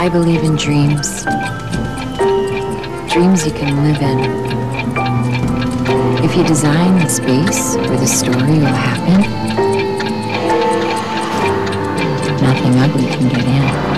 I believe in dreams. Dreams you can live in. If you design the space where the story will happen, nothing ugly can get in.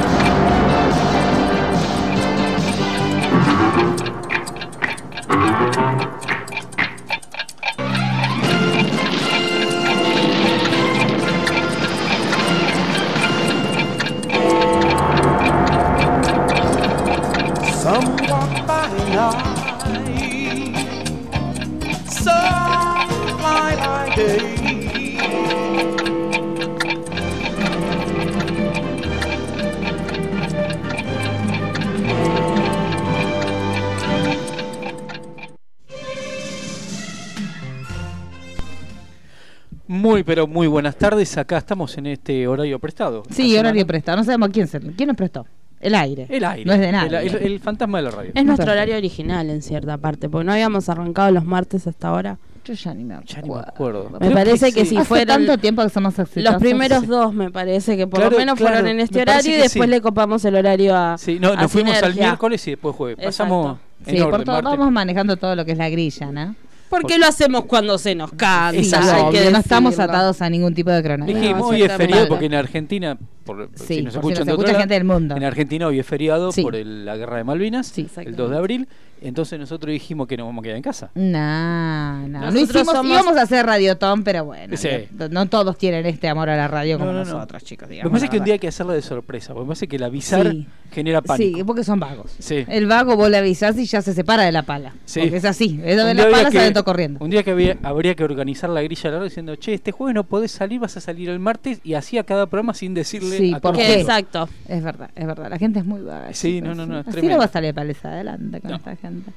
Pero muy buenas tardes. Acá estamos en este horario prestado. Sí, horario semana- prestado. No sabemos quién, se, quién nos prestó. El aire. El aire. No es de nadie. El, el- el fantasma de la radio. Es nuestro horario original en cierta parte, porque no habíamos arrancado los martes hasta ahora. Yo ya ni me acuerdo. Ya ni me acuerdo. Me parece que sí. si Hace fueron tanto tiempo que somos exitosos. los primeros dos, me parece que por Claro, lo menos claro, fueron en este me horario y que después sí. le copamos el horario a. Sí, no, a nos fuimos al miércoles y después jueves. Pasamos en Sí, orden, por todo, vamos manejando todo lo que es la grilla, ¿no? Porque lo hacemos cuando se nos canta. Exacto. hay que Obvio, no estamos decirlo. atados a ningún tipo de cronograma. Dijimos, No, hoy es feriado porque en Argentina, por, Sí, si nos por si escuchan nos de escucha lado, gente del mundo. en Argentina hoy es feriado Sí. por el- la guerra de Malvinas, Sí. el 2 de abril. Entonces nosotros dijimos que nos vamos a quedar en casa. No, no. No Nosotros hicimos, somos- íbamos a hacer radiotón, pero bueno. Sí. no, no todos tienen este amor a la radio como No, no, no. nosotros, chicos. Me digamos parece la que un día hay que hacerla de sorpresa, porque me parece que el avisar Sí. Genera pánico. Sí, porque son vagos. Sí. El vago vos le avisás y ya se separa de la pala. Sí. Porque es así. Es Un de día la pala salen todo corriendo. Un día que había- habría que organizar la grilla de la radio diciendo, che, este jueves no podés salir, vas a salir el martes y así a cada programa sin decirle Sí, a ¿por todo qué? el mundo. Exacto. Es verdad, es verdad. La gente es muy vaga. Sí, no, no, no, Así no va a salir paliza adelante con No. esta gente.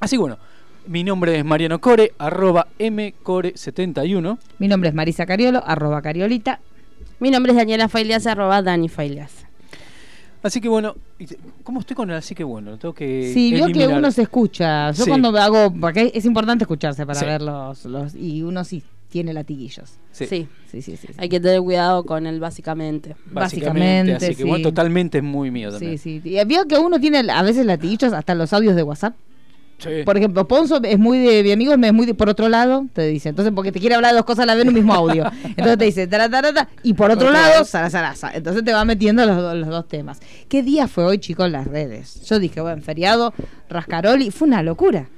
Así bueno, mi nombre es Mariano Core, arroba mcore71. Mi nombre es Marisa Cariolo, arroba Cariolita. Mi nombre es Daniela Failias, arroba Dani Failias. Así que bueno, y- ¿cómo estoy con el así que bueno? Tengo que Sí, vio que eliminar. uno se escucha. Yo Sí. cuando hago, porque es importante escucharse para Sí. ver los, los, y uno sí tiene latiguillos. Sí, Sí. Sí, sí, sí. sí. Hay que tener cuidado con él, básicamente. básicamente. básicamente, Así que sí. bueno, totalmente es muy mío también. Sí, sí. Y vio que uno tiene a veces latiguillos hasta en los audios de WhatsApp. Sí. Por ejemplo, Ponzo es muy de mi amigo, es muy de por otro lado, te dice. Entonces, porque te quiere hablar de dos cosas a la vez en un mismo audio. Entonces te dice, tara, tara, tara, y por otro lado, zaraza. Entonces te va metiendo los, los dos temas. ¿Qué día fue hoy, chicos, en las redes? Yo dije, bueno, feriado, Rascaroli, fue una locura.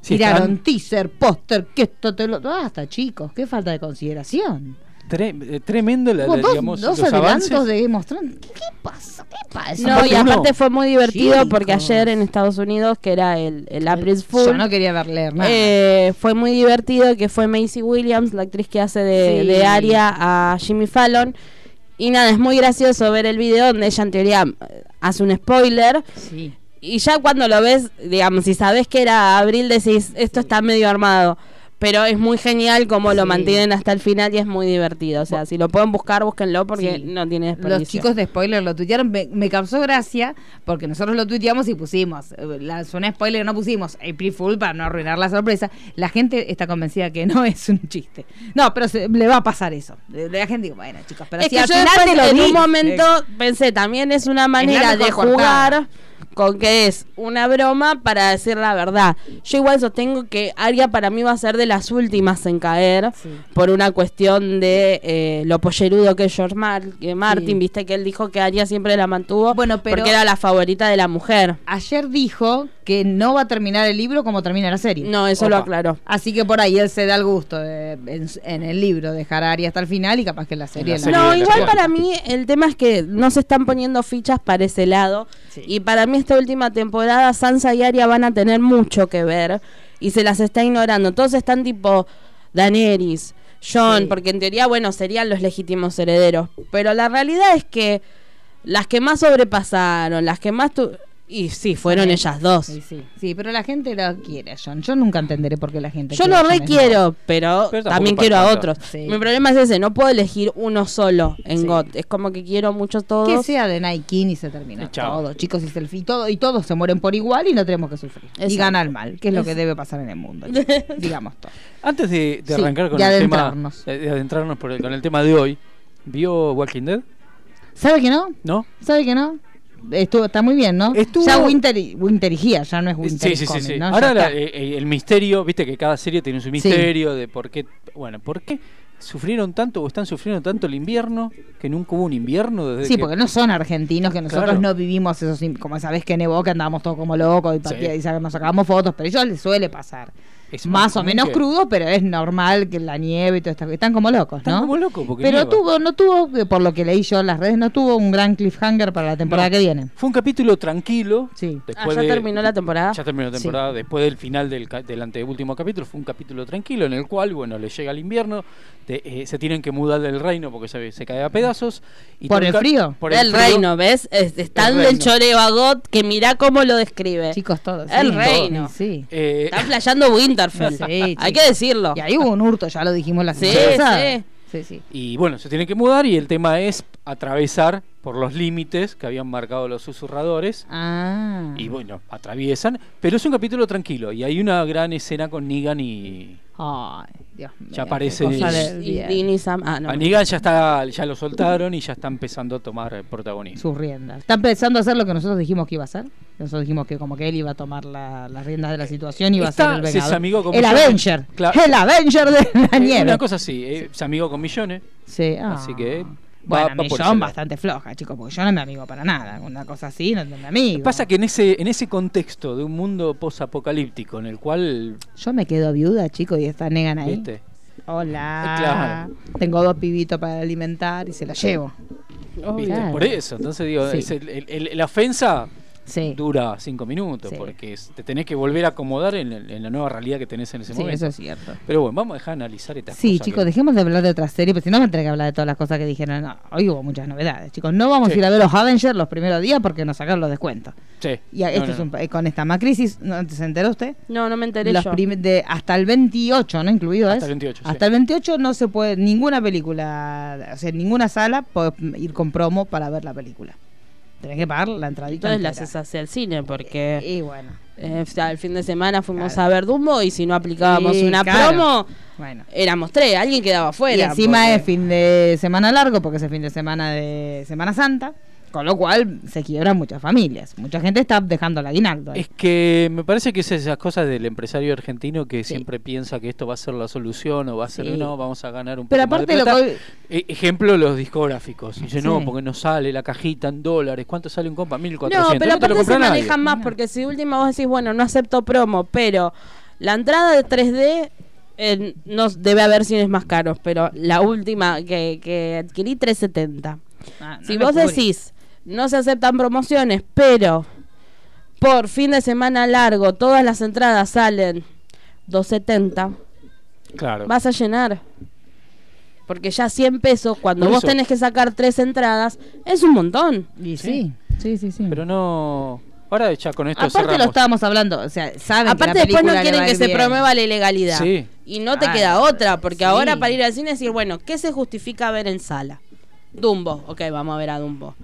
Sí, Tiraron están teaser, póster, que esto te lo. Basta, chicos, qué falta de consideración. Tre- eh, tremendo la, la- dos, digamos, dos los adelantos avances. de Game of Thrones. ¿Qué, qué pasa? ¿Qué pasa? No, Aparte y aparte uno- fue muy divertido Chicos. porque ayer en Estados Unidos, que era el, el April Fool, Yo no quería ver leer nada. eh, fue muy divertido que fue Macy Williams, la actriz que hace de, Sí. de Aria a Jimmy Fallon. Y nada, es muy gracioso ver el video donde ella en teoría hace un spoiler. sí. Y ya cuando lo ves, digamos, si sabes que era abril, decís, esto está medio armado. Pero es muy genial como lo Sí. mantienen hasta el final y es muy divertido. O sea, si lo pueden buscar, búsquenlo porque Sí. no tiene desperdicio. Los chicos de spoiler lo tuitearon, me, me causó gracia porque nosotros lo tuiteamos y pusimos, eh, la zona spoiler no pusimos April Fool para no arruinar la sorpresa. La gente está convencida que no es un chiste. No, pero se- le va a pasar eso. La gente dice, bueno chicos, pero es si que al yo final después, te lo en di, un momento eh, pensé, también es una manera de cortada. Con que es una broma para decir la verdad. Yo igual sostengo que Aria para mí va a ser de las últimas en caer Sí. por una cuestión de eh, lo pollerudo que es George Mar- que Martin, Sí. viste que él dijo que Aria siempre la mantuvo Bueno, pero- porque era la favorita de la mujer. ayer dijo que no va a terminar el libro como termina la serie. No, eso lo Opa. aclaró. Así que por ahí él se da el gusto de, en, en el libro dejar a Ari hasta el final y capaz que en la serie la la- serie No, igual para mí el tema es que no se están poniendo fichas para ese lado. Sí. Y para mí esta última temporada Sansa y Arya van a tener mucho que ver. Y se las está ignorando. Todos están tipo Daenerys, John, Sí. porque en teoría, bueno, serían los legítimos herederos. Pero la realidad es que las que más sobrepasaron, las que más... tu- Y sí, fueron Sí. ellas dos. Sí, sí, sí, pero la gente lo quiere a John. Yo nunca entenderé por qué la gente Yo quiere lo Jon requiero, pero, también quiero a otros. Sí. Mi problema es ese, no puedo elegir uno solo en Sí. GOT. Es como que quiero mucho todos. Que sea de King y se termina Y chao. todo. Chicos y selfie, todo, y todos se mueren por igual y no tenemos que sufrir. Y Exacto. gana el mal, que es lo que debe pasar en el mundo. Digamos todo. Antes de, de Sí, arrancar con de el tema, adentrarnos. de, de adentrarnos por el- con el tema de hoy, ¿vio Walking Dead? ¿Sabe que no? ¿No? ¿Sabe que no? Estuvo, está muy bien, ¿no? Estuvo- Ya Winter, y- Winter y Gia, ya no es Winter Sí, sí, sí. ¿no? Ahora la- eh, el misterio, viste que cada serie tiene su misterio de por qué, bueno, por qué sufrieron tanto o están sufriendo tanto el invierno, que nunca hubo un invierno desde Sí, que- porque no son argentinos, que nosotros Claro. no vivimos esos, como esa vez que nevó, que andábamos todos como locos y, Sí. nos sacábamos fotos, pero a ellos les suele pasar. Es Más o menos que- crudo, pero es normal que la nieve y todo esto. Están como locos, Están ¿no? como locos porque pero nieva. tuvo, no tuvo, eh, por lo que leí yo en las redes, no tuvo un gran cliffhanger para la temporada No. que viene. Fue un capítulo tranquilo. Sí. Ah, ya de- terminó la temporada. Ya terminó la Sí. temporada, después del final del, del anteúltimo capítulo, fue un capítulo tranquilo en el cual, bueno, le llega el invierno, eh, se tienen que mudar del reino porque se, se cae a pedazos. Y ¿Por todo el frío? Por el frío. reino, ¿ves? Es- Están El del choreo a God, que mirá cómo lo describe. Chicos, todos. El sí, reino. Sí. Eh, Están flasheando Winterfell. Sí, Hay que decirlo. Y ahí hubo un hurto, ya lo dijimos la Sí, semana pasada. sí. Sí, sí. y bueno, se tienen que mudar y el tema es atravesar por los límites que habían marcado los susurradores. Ah. Y bueno, atraviesan, pero es un capítulo tranquilo y hay una gran escena con Negan y... Ay, Dios mío. Ya qué parece- cosa Y- del Y bien. Dean y Sam. Ah, no. Ya, está, ya lo soltaron y ya está empezando a tomar eh, protagonismo. sus riendas. Está empezando a hacer lo que nosotros dijimos que iba a hacer. Nosotros dijimos que como que él iba a tomar la- las riendas de la situación y iba Está- a ser el vengador. amigó con el millones. Avenger. Claro. El Avenger de la Eh, nieve. Una cosa así, eh, se amigó con millones. Sí, ah. Así que va- Bueno, va lado. bastante floja, chicos, porque yo no me amigo para nada. Una cosa así no mi amigo. Pasa que en ese, en ese contexto de un mundo posapocalíptico en el cual, Yo me quedo viuda, chicos, y está Negan ahí. viste, Hola. Eh, claro. Tengo dos pibitos para alimentar y se los llevo. viste, Claro. por eso, entonces digo, Sí. es el- el- el- la ofensa Sí. dura cinco minutos, Sí. porque es- te tenés que volver a acomodar en, el- en la nueva realidad que tenés en ese Sí, momento. eso es cierto. Pero bueno, vamos a dejar de analizar estas Sí, cosas chicos, que- dejemos de hablar de otra serie, porque si no me tendré que hablar de todas las cosas que dijeron. No, hoy hubo muchas novedades, chicos. No vamos Sí. a ir a ver los Avengers los primeros días porque nos sacaron los descuentos. Sí. Y a- No, esto no, es un, eh, con esta crisis, ¿no se enteró usted? No, no me enteré Los yo. prim- de, hasta el 28, ¿no? Incluido Hasta es. el 28, sí. Hasta el 28 no se puede, ninguna película, o sea, ninguna sala puede ir con promo para ver la película. Tenés que pagar la entradita. Entonces la entera. haces hacia el cine porque Y bueno, eh, o sea, el fin de semana fuimos Claro. a ver Dumbo y si no aplicábamos Sí, una claro. promo, bueno. éramos tres, alguien quedaba Y afuera. encima porque- es fin de semana largo porque es el fin de semana de Semana Santa, con lo cual se quiebran muchas familias. Mucha gente está dejando el aguinaldo. ahí. Es que me parece que es esas cosas del empresario argentino que Sí. siempre piensa que esto va a ser la solución o va a ser Sí. no, vamos a ganar un Pero poco más aparte de lo plata. que hoy- E- ejemplo, los discográficos. Dice, Sí. no, porque no sale la cajita en dólares. ¿Cuánto sale un compa? 1400. No, pero no te lo aparte se compra nadie. manejan más No. porque si última vos decís, bueno, no acepto promo, pero la entrada de 3D eh, no debe haber cines más caros, pero la última que, que adquirí 370. Ah, no si vos decís, no se aceptan promociones, pero por fin de semana largo todas las entradas salen 270, Claro. vas a llenar. Porque ya 100 pesos, cuando Por vos eso. tenés que sacar tres entradas, es un montón. Y sí, sí, sí, sí. Pero no. Ahora ya con esto Aparte lo estábamos hablando, o sea, saben Aparte que la después no quieren que se promueva la ilegalidad. Sí. Y no te Ah, queda otra, porque sí. ahora para ir al cine decir, bueno, ¿qué se justifica ver en sala? Dumbo, ok, vamos a ver a Dumbo.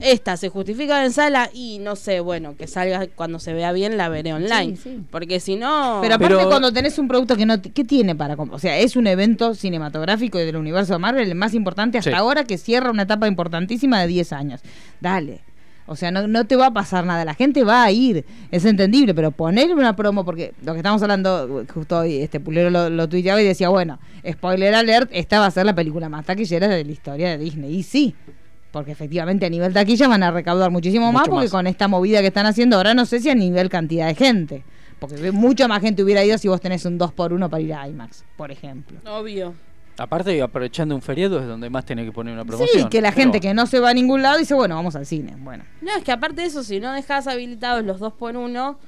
Esta se justifica en sala y no sé, bueno, que salga cuando se vea bien la veré online. Sí, sí. Porque si no... Pero aparte Pero- cuando tenés un producto que no... ¿Qué tiene para... O sea, es un evento cinematográfico y del universo de Marvel el más importante hasta Sí. ahora que cierra una etapa importantísima de 10 años. Dale. O sea, no, no te va a pasar nada. La gente va a ir. Es entendible. Pero poner una promo... Porque lo que estamos hablando... Justo hoy este Pulero lo, lo tuiteaba y decía, bueno, spoiler alert, esta va a ser la película más taquillera de la historia de Disney. Y sí. Porque efectivamente a nivel taquilla van a recaudar muchísimo más porque más. con esta movida que están haciendo ahora no sé si a nivel cantidad de gente. Porque ve- mucha más gente hubiera ido si vos tenés un 2x1 para ir a IMAX, por ejemplo. Obvio. Aparte, aprovechando un feriado es donde más tenés que poner una promoción. Sí, que la gente que no se va a ningún lado dice, bueno, vamos al cine. Bueno, No, es que aparte de eso, si no dejas habilitados los dos por uno,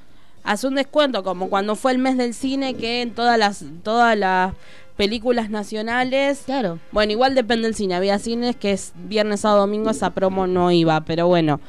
hace un descuento, como cuando fue el mes del cine, que en todas las, todas las películas nacionales claro. Bueno, igual depende del cine. Había cines que es viernes, sábado, domingo, esa promo no iba, pero bueno,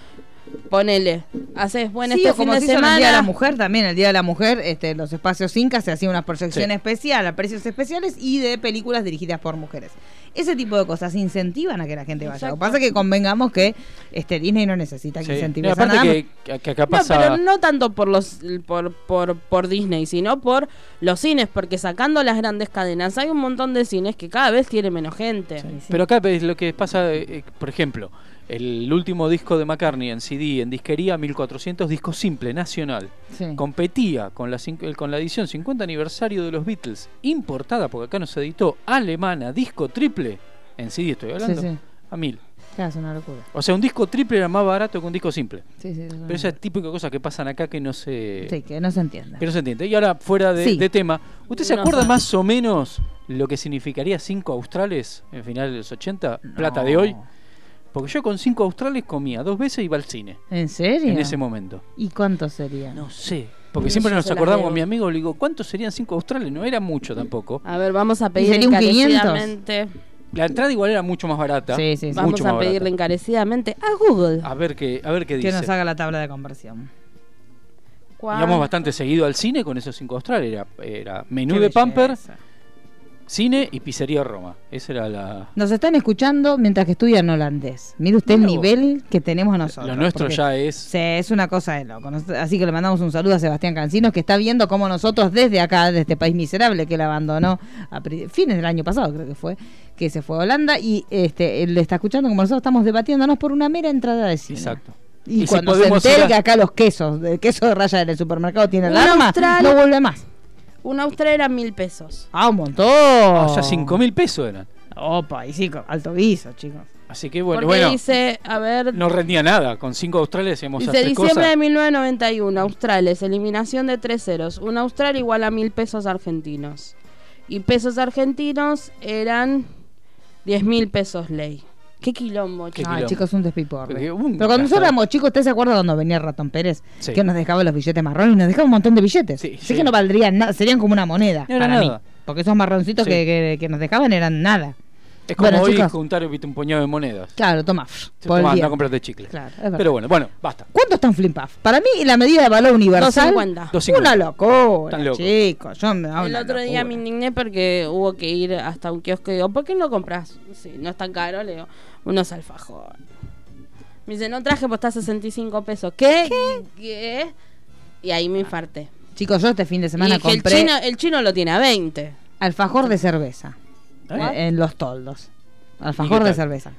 ponele. Haces, bueno, sí, este o fin como de se hizo en el Día de la. Mujer también, el Día de la Mujer, este, los espacios Inca se hacía una proyección Sí. especial a precios especiales y de películas dirigidas por mujeres. Ese tipo de cosas incentivan a que la gente vaya. Lo que pasa es que convengamos que este Disney no necesita que Sí. incentive aparte nada. que, que- que acá No, pero no tanto por los por, por, por Disney, sino por los cines, porque sacando las grandes cadenas hay un montón de cines que cada vez tiene menos gente. Sí. Pero acá lo que pasa, eh, eh, por ejemplo, El último disco de McCartney en CD, en disquería, 1400, disco simple, nacional. Sí. Competía con la, cinc- con la edición 50 aniversario de los Beatles, importada, porque acá no se editó, alemana, disco triple, en CD estoy hablando, Sí, sí. a mil. Claro, es una locura. O sea, un disco triple era más barato que un disco simple. Sí, sí, es una Pero esa es típica cosa que pasan acá que no se, Sí, que no se entiende. que no se entiende. Y ahora, fuera de, Sí. de tema, ¿usted se acuerda más o menos lo que significaría 5 australes en finales de los 80, plata de hoy? Porque yo con 5 australes comía dos veces y iba al cine ¿En serio? en ese momento. ¿Y cuánto sería? No sé. Porque No, siempre nos acordamos con mi amigo, le digo, ¿cuántos serían 5 australes? No era mucho tampoco. A ver, vamos a pedir sería un 500? encarecidamente. La entrada igual era mucho más barata. Sí, sí, sí. Vamos Mucho a pedirle barata. encarecidamente a Google. A ver qué, a ver qué Que dice. nos haga la tabla de conversión. ¿Cuánto? Íbamos bastante seguido al cine con esos 5 australes. Era, era menú Qué de Pamper, belleza. Cine y pizzería Roma. Esa era la... Nos están escuchando mientras que estudian holandés. Mire usted el vos. nivel que tenemos nosotros. Lo nuestro ya es... Sí, es una cosa de loco. Nos- Así que le mandamos un saludo a Sebastián Cancinos, que está viendo cómo nosotros desde acá, de este país miserable que él abandonó a pri- fines del año pasado, creo que fue, que se fue a Holanda, y este él le está escuchando como nosotros estamos debatiéndonos por una mera entrada de cine. Exacto. Y, Y si cuando se podemos ir entere a- que acá los quesos, el queso de raya del supermercado tiene Un alarma, austral- no vuelve más. Un austral era mil pesos. Ah, un montón. O sea, 5 mil pesos eran. Opa, y sí, alto guiso, chicos. Así que bueno, Porque bueno dice, a ver, no rendía nada. Con 5 australes hacíamos dice tres diciembre cosas. de 1991, australes, eliminación de tres ceros. Un austral igual a mil pesos argentinos. Y pesos argentinos eran diez mil pesos ley. Qué quilombo, chicos. Ay, quilombo. chicos, un despiporre. Pero cuando nosotros éramos chicos, ¿usted se acuerda cuando venía ratón Pérez? Sí. Que nos dejaba los billetes marrones y nos dejaba un montón de billetes. Sí, que no valdrían nada, serían como una moneda No era para nada. mí. Porque esos marroncitos Sí. que, que- que nos dejaban eran nada. Es como Bueno, hoy chicos. juntar viste, un puñado de monedas. Claro, toma. Se por el toma, día. anda a comprarte chicle. Claro. Pero bueno, bueno, basta. ¿Cuánto está un puff? Para mí, la medida de valor universal. 2.50. 2.50. Una locura, Tan loco. chicos. Yo me da El una otro día me indigné porque hubo que ir hasta un kiosco y digo, ¿por qué no compras? Sí, no es tan caro, le digo, unos alfajores. Me dice, no traje, pues está a 65 pesos. ¿Qué? ¿Qué? Y ahí me infarté. Chicos, yo este fin de Y semana dije, el, chino, el chino lo tiene a 20. alfajor de cerveza. ¿Eh? eh, en los toldos. ¿Y Alfajor de cerveza.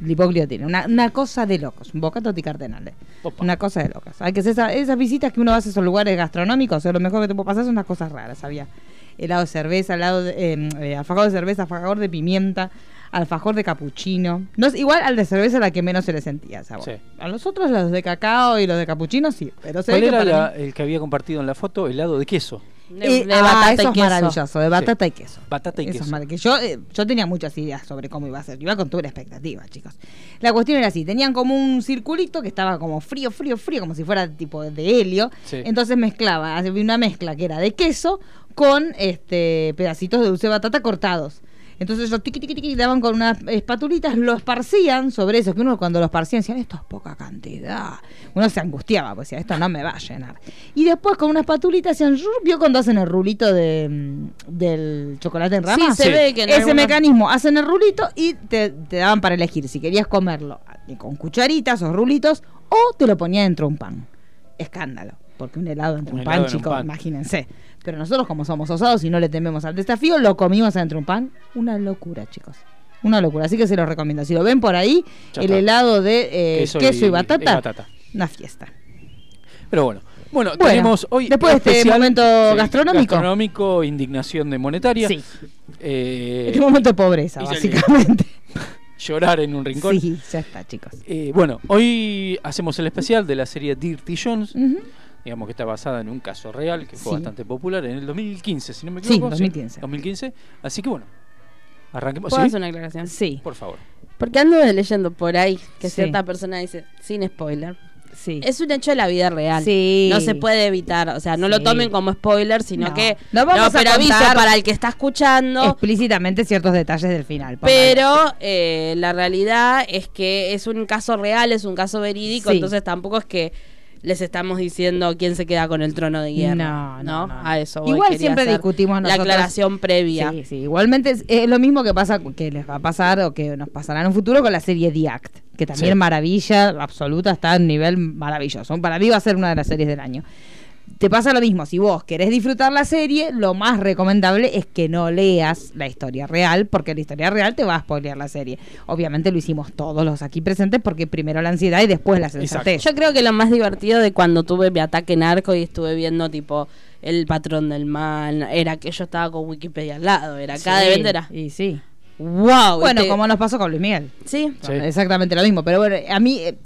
Lipoglio tiene. Una, una cosa de locos. Un bocato di cardenales. Opa. Una cosa de locos. Hay que hacer esa- esas visitas que uno hace a esos lugares gastronómicos. O sea, lo mejor que te puede pasar son unas cosas raras. Había helado de cerveza, helado de, eh, eh, alfajor de cerveza, alfajor de pimienta, alfajor de capuchino. No, es- igual al de cerveza la que menos se le sentía sabor. Sí. A los otros, los de cacao y los de capuchino, sí. Pero se ¿Cuál que era para la- mí- el que había compartido en la foto? Helado de queso. De, Eh, de ah, batata eso y es queso. maravilloso, de batata y queso. Batata y Eso es queso. mar- que yo, eh, yo tenía muchas ideas sobre cómo iba a ser. Yo iba con toda la expectativa, chicos. La cuestión era así: tenían como un circulito que estaba como frío, frío, frío, como si fuera tipo de helio. Sí. Entonces mezclaba, había una mezcla que era de queso con este pedacitos de dulce de batata cortados. Entonces ellos tiqui, tiqui, tiqui, daban con unas espatulitas, lo esparcían sobre eso, que uno cuando lo esparcían decían, esto es poca cantidad. Uno se angustiaba, pues decía, esto no me va a llenar. Y después con unas espatulitas hacían, vio cuando hacen el rulito de, mm, del chocolate en rama. Sí, se Sí. ve que en Ese mecanismo, hacen el rulito y te, te daban para elegir si querías comerlo con cucharitas o rulitos o te lo ponía dentro de un pan. Escándalo, porque un helado dentro de Un un pan, helado chicos, pan. imagínense. Pero nosotros como somos osados y no le tememos al desafío, lo comimos dentro de un pan. Una locura, chicos. Una locura, así que se los recomiendo. Si lo ven por ahí, el helado de eh, queso, y, batata, y batata. una fiesta. Pero bueno. Bueno, Bueno, tenemos hoy. después de este momento gastronómico. Gastronómico, indignación de monetaria. Sí, eh, este momento de pobreza, básicamente. llorar en un rincón. Sí, ya está, chicos. Eh, bueno, hoy hacemos el especial de la serie Dirty Jones. Ujú. Digamos que está basada en un caso real que fue Sí. bastante popular en el 2015, si no me Sí, equivoco. 2015. 2015. Así que bueno, arranquemos. ¿Puedo ¿Sí? hacer una aclaración? Sí, Por favor. Porque ando leyendo por ahí que Sí. cierta persona dice, sin spoiler. sí. Es un hecho de la vida real. Sí. No se puede evitar. O sea, no lo Sí. tomen como spoiler, sino No. que. No vamos a pero aviso contar para el que está escuchando. explícitamente ciertos detalles del final. Pero eh, la realidad es que es un caso real, es un caso verídico, Sí. entonces tampoco es que les estamos diciendo quién se queda con el trono de hierro. No, no, no. A eso voy, Igual quería siempre discutimos La nosotros- aclaración previa. Sí, sí. Igualmente es, es lo mismo que pasa que les va a pasar o que nos pasará en un futuro con la serie The Act, que también Sí. maravilla absoluta, está a un nivel maravilloso. Para mí va a ser una de las series del año. Te pasa lo mismo, si vos querés disfrutar la serie, lo más recomendable es que no leas la historia real, porque la historia real te va a spoilear la serie. Obviamente lo hicimos todos los aquí presentes, porque primero la ansiedad y después la sensatez. Yo creo que lo más divertido de cuando tuve mi ataque narco y estuve viendo tipo el patrón del mal, era que yo estaba con Wikipedia al lado, era cada Sí, evento era Y sí. wow. Bueno, este- como nos pasó con Luis Miguel. sí. Sí. Exactamente lo mismo, pero bueno, a mí eh,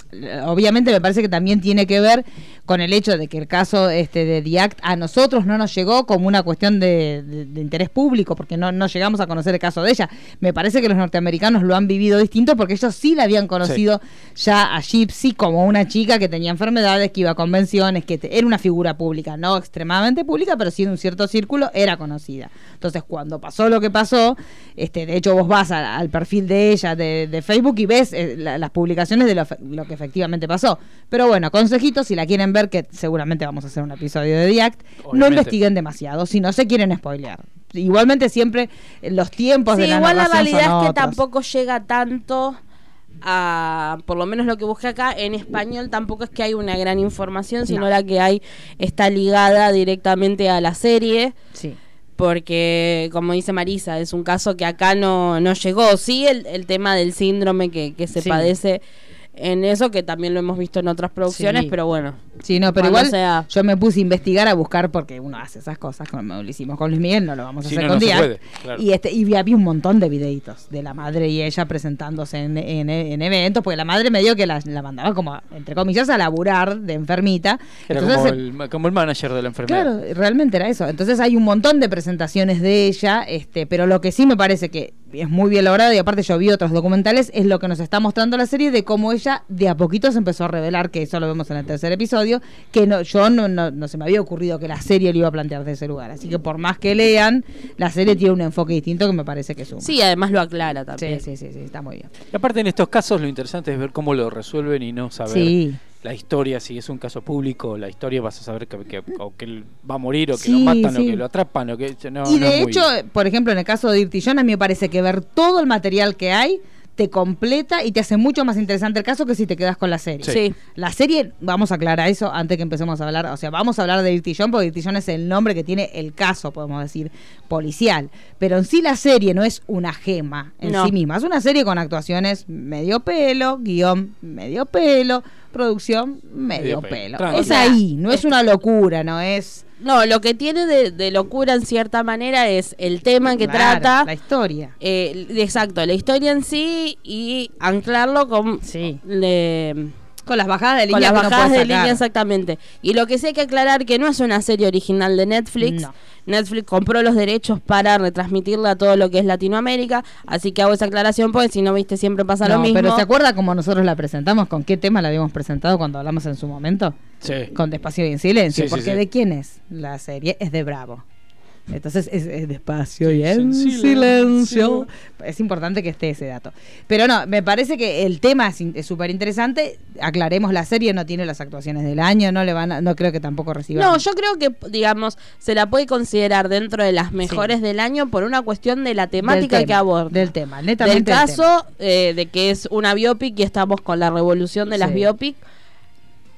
obviamente me parece que también tiene que ver con el hecho de que el caso este de The Act a nosotros no nos llegó como una cuestión de, de- de interés público, porque no, no llegamos a conocer el caso de ella. Me parece que los norteamericanos lo han vivido distinto porque ellos sí la habían conocido ya a Gypsy como una chica que tenía enfermedades, que iba a convenciones, que te- era una figura pública, no extremadamente pública, pero sí en un cierto círculo era conocida. Entonces, cuando pasó lo que pasó, este, de hecho vos vas a- al perfil de ella de, de Facebook y ves eh, la- las publicaciones de lo, lo que efectivamente pasó. Pero bueno, consejitos, si la quieren ver, que seguramente vamos a hacer un episodio de The Act, no investiguen demasiado, si no se quieren spoilear. Igualmente siempre eh, los tiempos Sí, de la igual la realidad son es que otros. tampoco llega tanto a, por lo menos lo que busqué acá, en español tampoco es que hay una gran información, sino No. la que hay está ligada directamente a la serie. Sí. Porque, como dice Marisa, es un caso que acá no, no llegó. Sí, el, el tema del síndrome que, que se Sí. padece en eso, que también lo hemos visto en otras producciones, Sí. pero bueno. Sí, no, pero igual sea- yo me puse a investigar, a buscar, porque uno hace esas cosas, como lo hicimos con Luis Miguel, no lo vamos a Sí, hacer no, con no puede, claro. Y, este, y había un montón de videitos de la madre y ella presentándose en, en- en eventos, porque la madre me dio que la, la mandaba como, entre comillas, a laburar de enfermita. Era Entonces, como, el, como el manager de la enfermedad. Claro, realmente era eso. Entonces hay un montón de presentaciones de ella, este, pero lo que sí me parece que es muy bien logrado, y aparte yo vi otros documentales, es lo que nos está mostrando la serie de cómo ella de a poquito se empezó a revelar, que eso lo vemos en el tercer episodio, que no, yo no, no, no se me había ocurrido que la serie lo iba a plantear de ese lugar. Así que por más que lean, la serie tiene un enfoque distinto que me parece que suma. Sí, además lo aclara sí, también. sí, sí, sí, está muy bien. Y aparte en estos casos lo interesante es ver cómo lo resuelven y no saber Sí. la historia, si es un caso público, la historia vas a saber que, que- o que él va a morir o que Sí, lo matan sí. o que lo atrapan o que no, y no de muy- hecho, por ejemplo, en el caso de Dirty John, a mí me parece que ver todo el material que hay te completa y te hace mucho más interesante el caso que si te quedas con la serie. Sí. Sí. La serie, vamos a aclarar eso antes que empecemos a hablar, o sea, vamos a hablar de Dirty John porque Dirty John es el nombre que tiene el caso, podemos decir, policial. Pero en sí la serie no es una gema en No. sí misma, es una serie con actuaciones medio pelo, guion medio pelo, producción medio, Medio pelo. Es ahí, no es una locura, no es... No, lo que tiene de, de locura en cierta manera es el tema que Claro, trata. La historia. eh, exacto, la historia en sí y anclarlo con, Sí. le- Con las bajadas de con línea las que uno bajadas de línea exactamente. Y lo que sí hay que aclarar que no es una serie original de Netflix. No. Netflix compró los derechos para retransmitirla a todo lo que es Latinoamérica, así que hago esa aclaración porque si no viste siempre pasa No, lo mismo. pero ¿se acuerda cómo nosotros la presentamos? ¿Con qué tema la habíamos presentado cuando hablamos en su momento? Sí. Con Despacio y en Silencio. Sí, sí, porque sí. ¿de quién es? La serie es de Bravo. Entonces es, es despacio y Sí, en en silencio. silencio. Es importante que esté ese dato. Pero no, me parece que el tema es súper interesante. Aclaremos, la serie no tiene las actuaciones del año, no le van a- no creo que tampoco reciba. No, yo creo que, digamos, se la puede considerar dentro de las mejores del año por una cuestión de la temática Del que tema, aborda. Del tema, Del netamente. del tema. caso eh, de que es una biopic y estamos con la revolución de las Sí. biopic,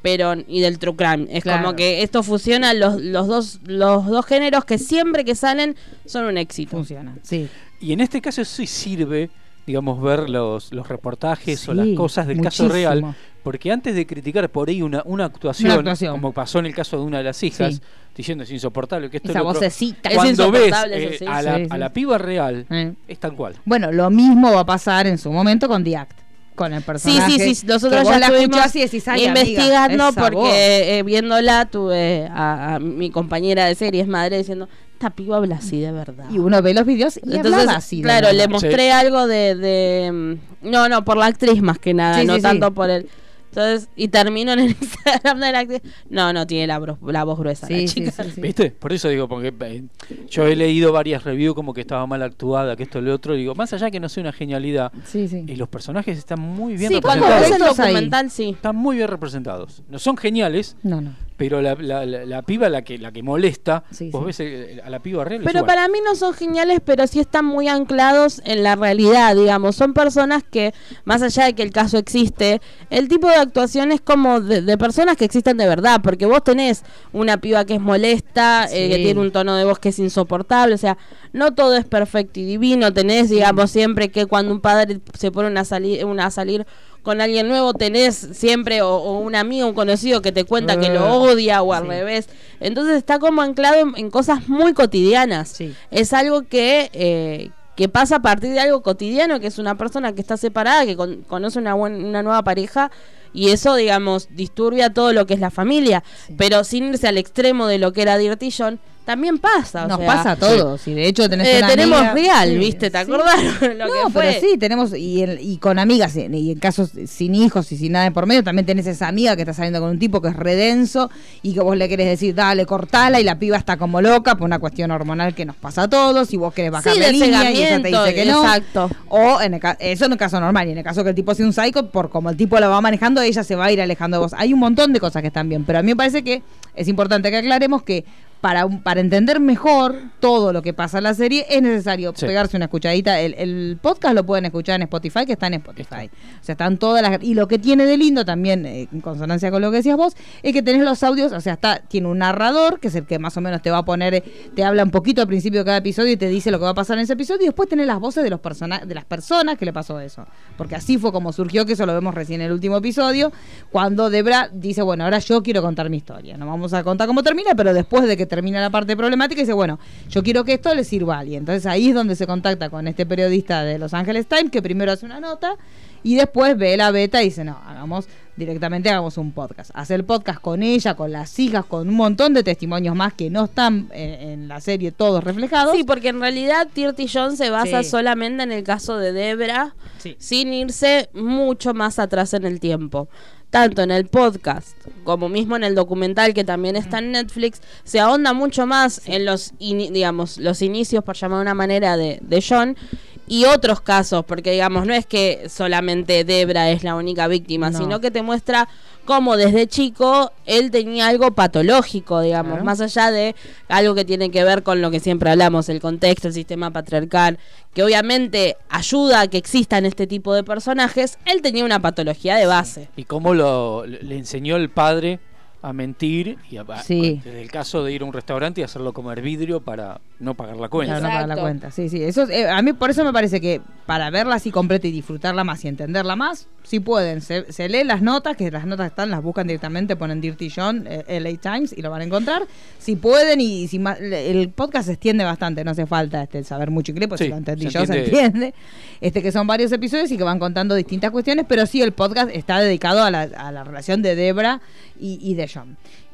pero y del true crime. Es Claro. como que esto fusiona los, los dos los dos géneros que siempre que salen son un éxito. Funciona, sí. Y en este caso sí sirve, digamos, ver los, los reportajes o las cosas del caso real, porque antes de criticar por ahí una, una, actuación, Una actuación. como pasó en el caso de una de las hijas, Sí. diciendo es insoportable, que esto Esa es lo otro", vocecita. Es cuando ves insoportable, eso eh, sí. a, la, Sí, a sí. la piba real, Eh. es tal cual. Bueno, lo mismo va a pasar en su momento con The Act. Con el Sí, personaje. sí, sí, nosotros que vos ya la estuvimos y decís, "Ay, amiga, investigando porque voz". eh, viéndola tuve a, a mi compañera de series madre diciendo, esta piba habla así de verdad. Y uno ve los videos y Entonces, hablaba así. de claro, le mostré algo de, de, mm, No, no, por la actriz más que nada, Sí, no sí, sí. tanto por el... Entonces, y termino en el Instagram de la actriz. No, no, tiene la, voz gruesa Sí, la sí, chica. sí, sí. ¿Viste? Por eso digo, porque eh, yo he leído varias reviews como que estaba mal actuada, que esto y lo otro, digo, más allá que no sea una genialidad, Sí, sí. y los personajes están muy bien Sí, cuando representados. ves el documental, sí. Están muy bien representados. No son geniales, No, no. Pero la, la, la, la piba, la que, la que molesta, Sí, vos sí. ves el- a la piba real. Pero para mí no son geniales, pero sí están muy anclados en la realidad, digamos. Son personas que, más allá de que el caso existe, el tipo de actuación es como de, de personas que existen de verdad, porque vos tenés una piba que es molesta, eh, que tiene un tono de voz que es insoportable, o sea, no todo es perfecto y divino, tenés, digamos, siempre que cuando un padre se pone una, sali- una a salir con alguien nuevo, tenés siempre o, o un amigo, un conocido que te cuenta que lo Uh, odia o al sí. revés. Entonces está como anclado en, en cosas muy cotidianas. Sí. Es algo que, eh, que pasa a partir de algo cotidiano, que es una persona que está separada, que con- conoce una, buen- una nueva pareja. Y eso, digamos, disturbia todo lo que es la familia. Sí. Pero sin irse al extremo de lo que era Dirty John, también pasa. o Nos sea, pasa a todos. Y de hecho tenés eh, una tenemos amiga- real, Sí, ¿viste? ¿Te sí. acordás lo no, que fue? pero sí, tenemos, y, en- y con amigas, y en casos sin hijos y sin nada de por medio, también tenés esa amiga que está saliendo con un tipo que es redenso y que vos le querés decir, dale, cortala, y la piba está como loca por una cuestión hormonal que nos pasa a todos, y vos querés bajar Sí, la de línea y ella te dice que no. exacto. O en el ca- eso en el caso normal, y en el caso que el tipo sea un psycho, por como el tipo lo va manejando, ella se va a ir alejando de vos. Hay un montón de cosas que están bien, pero a mí me parece que es importante que aclaremos que para, un- para entender mejor todo lo que pasa en la serie es necesario Sí. pegarse una escuchadita. El, el podcast lo pueden escuchar en Spotify, que está en Spotify. O sea, están todas las... Y lo que tiene de lindo también, eh, en consonancia con lo que decías vos, es que tenés los audios, o sea, está tiene un narrador, que es el que más o menos te va a poner, eh, te habla un poquito al principio de cada episodio y te dice lo que va a pasar en ese episodio, y después tenés las voces de los persona de las personas que le pasó eso. Porque así fue como surgió, que eso lo vemos recién en el último episodio, cuando Debra dice, bueno, ahora yo quiero contar mi historia. No vamos a contar cómo termina, pero después de que termina la parte problemática, dice, bueno, yo quiero que esto le sirva a alguien. Entonces ahí es donde se contacta con este periodista de Los Angeles Times, que primero hace una nota y después ve la beta y dice, no, hagamos directamente hagamos un podcast. Hace el podcast con ella, con las hijas, con un montón de testimonios más que no están en, en la serie todos reflejados. Sí, porque en realidad Dirty John se basa Sí. solamente en el caso de Debra, Sí. sin irse mucho más atrás en el tiempo. Tanto en el podcast como mismo en el documental que también está en Netflix, se ahonda mucho más en los, digamos, los inicios, por llamar de una manera, de, de John y otros casos, porque digamos, no es que solamente Debra es la única víctima, No. sino que te muestra cómo desde chico él tenía algo patológico, digamos, Claro. más allá de algo que tiene que ver con lo que siempre hablamos, el contexto, el sistema patriarcal, que obviamente ayuda a que existan este tipo de personajes, él tenía una patología de base. Y cómo lo, le enseñó el padre a mentir y a, Sí. desde el caso de ir a un restaurante y hacerlo comer vidrio para no pagar la cuenta. Claro, no pagar la cuenta. Sí, sí. Eso, es- eh, a mí por eso me parece que para verla así completa y disfrutarla más y entenderla más, sí pueden. Se, se leen las notas, que las notas están, las buscan directamente, ponen Dirty John, eh, LA Times y lo van a encontrar. Si pueden y si ma- el podcast se extiende bastante, no hace falta este, saber mucho inglés, porque Sí, si lo entendí se yo, se entiende. entiende. Este, que son varios episodios y que van contando distintas cuestiones, pero sí el podcast está dedicado a la, a la relación de Debra y, y de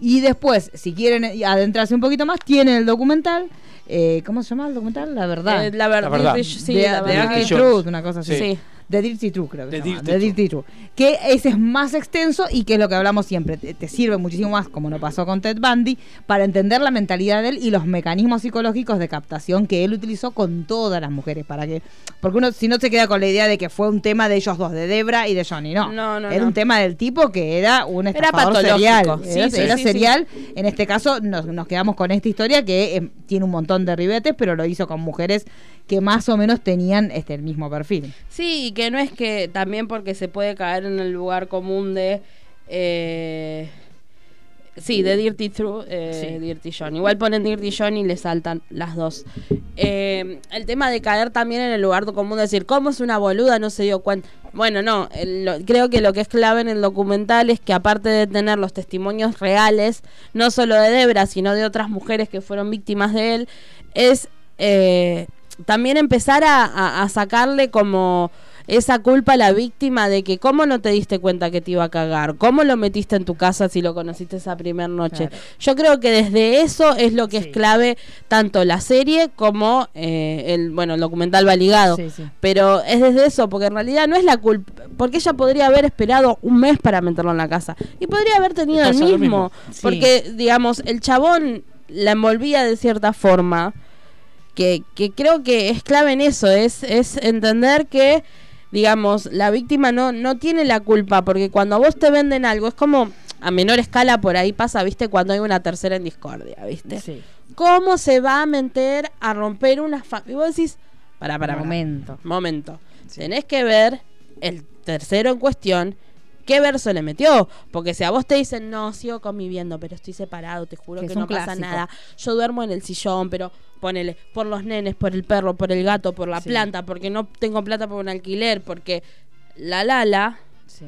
Y después, si quieren adentrarse un poquito más, tienen el documental. eh, ¿Cómo se llama el documental? La verdad. Eh, la, ver- La verdad. Sí, de, la de verdad. Dirty Truth, una cosa así. Sí. De Dirty True, creo que The se llama. Dirty The Dirty True. Que ese es más extenso y que es lo que hablamos siempre. Te, te sirve muchísimo más, como no pasó con Ted Bundy, para entender la mentalidad de él y los mecanismos psicológicos de captación que él utilizó con todas las mujeres. para que Porque uno, si no se queda con la idea de que fue un tema de ellos dos, de Debra y de Johnny, no. No, no, Era no. un tema del tipo que era un Era estafador patológico. serial. Sí, era sí, era sí, serial. En este caso nos, nos quedamos con esta historia que eh, tiene un montón de ribetes, pero lo hizo con mujeres que más o menos tenían este el mismo perfil. Sí, y que no es que también porque se puede caer en el lugar común de... eh, sí, de Dirty True, eh, Sí. Dirty John. Igual ponen Dirty John y le saltan las dos. Eh, el tema de caer también en el lugar común, de decir, ¿cómo es una boluda? No se dio cuenta. Bueno, no, el- lo- creo que lo que es clave en el documental es que aparte de tener los testimonios reales, no solo de Debra, sino de otras mujeres que fueron víctimas de él, es eh, también empezar a, a- a sacarle como esa culpa a la víctima de que cómo no te diste cuenta que te iba a cagar, cómo lo metiste en tu casa si lo conociste esa primera noche. Claro. Yo creo que desde eso es lo que Sí. es clave tanto la serie como eh, el bueno el documental va ligado. Sí, sí. Pero es desde eso, porque en realidad no es la culpa, porque ella podría haber esperado un mes para meterlo en la casa y podría haber tenido el mismo, mismo. Sí. porque digamos el chabón la envolvía de cierta forma que, que creo que es clave en eso, es, es entender que, digamos, la víctima no, no tiene la culpa, porque cuando a vos te venden algo, es como, a menor escala por ahí pasa, ¿viste? Cuando hay una tercera en discordia, ¿viste? Sí. ¿Cómo se va a meter a romper una familia? Y vos decís, para, para, Momento. momento. Tenés que ver el tercero en cuestión. ¿Qué verso le metió? Porque si a vos te dicen, no, sigo conviviendo, pero estoy separado, te juro Que no pasa nada. Yo duermo en el sillón, pero ponele, por los nenes, por el perro, por el gato, por la Sí. planta, porque no tengo plata por un alquiler, porque la lala. Sí.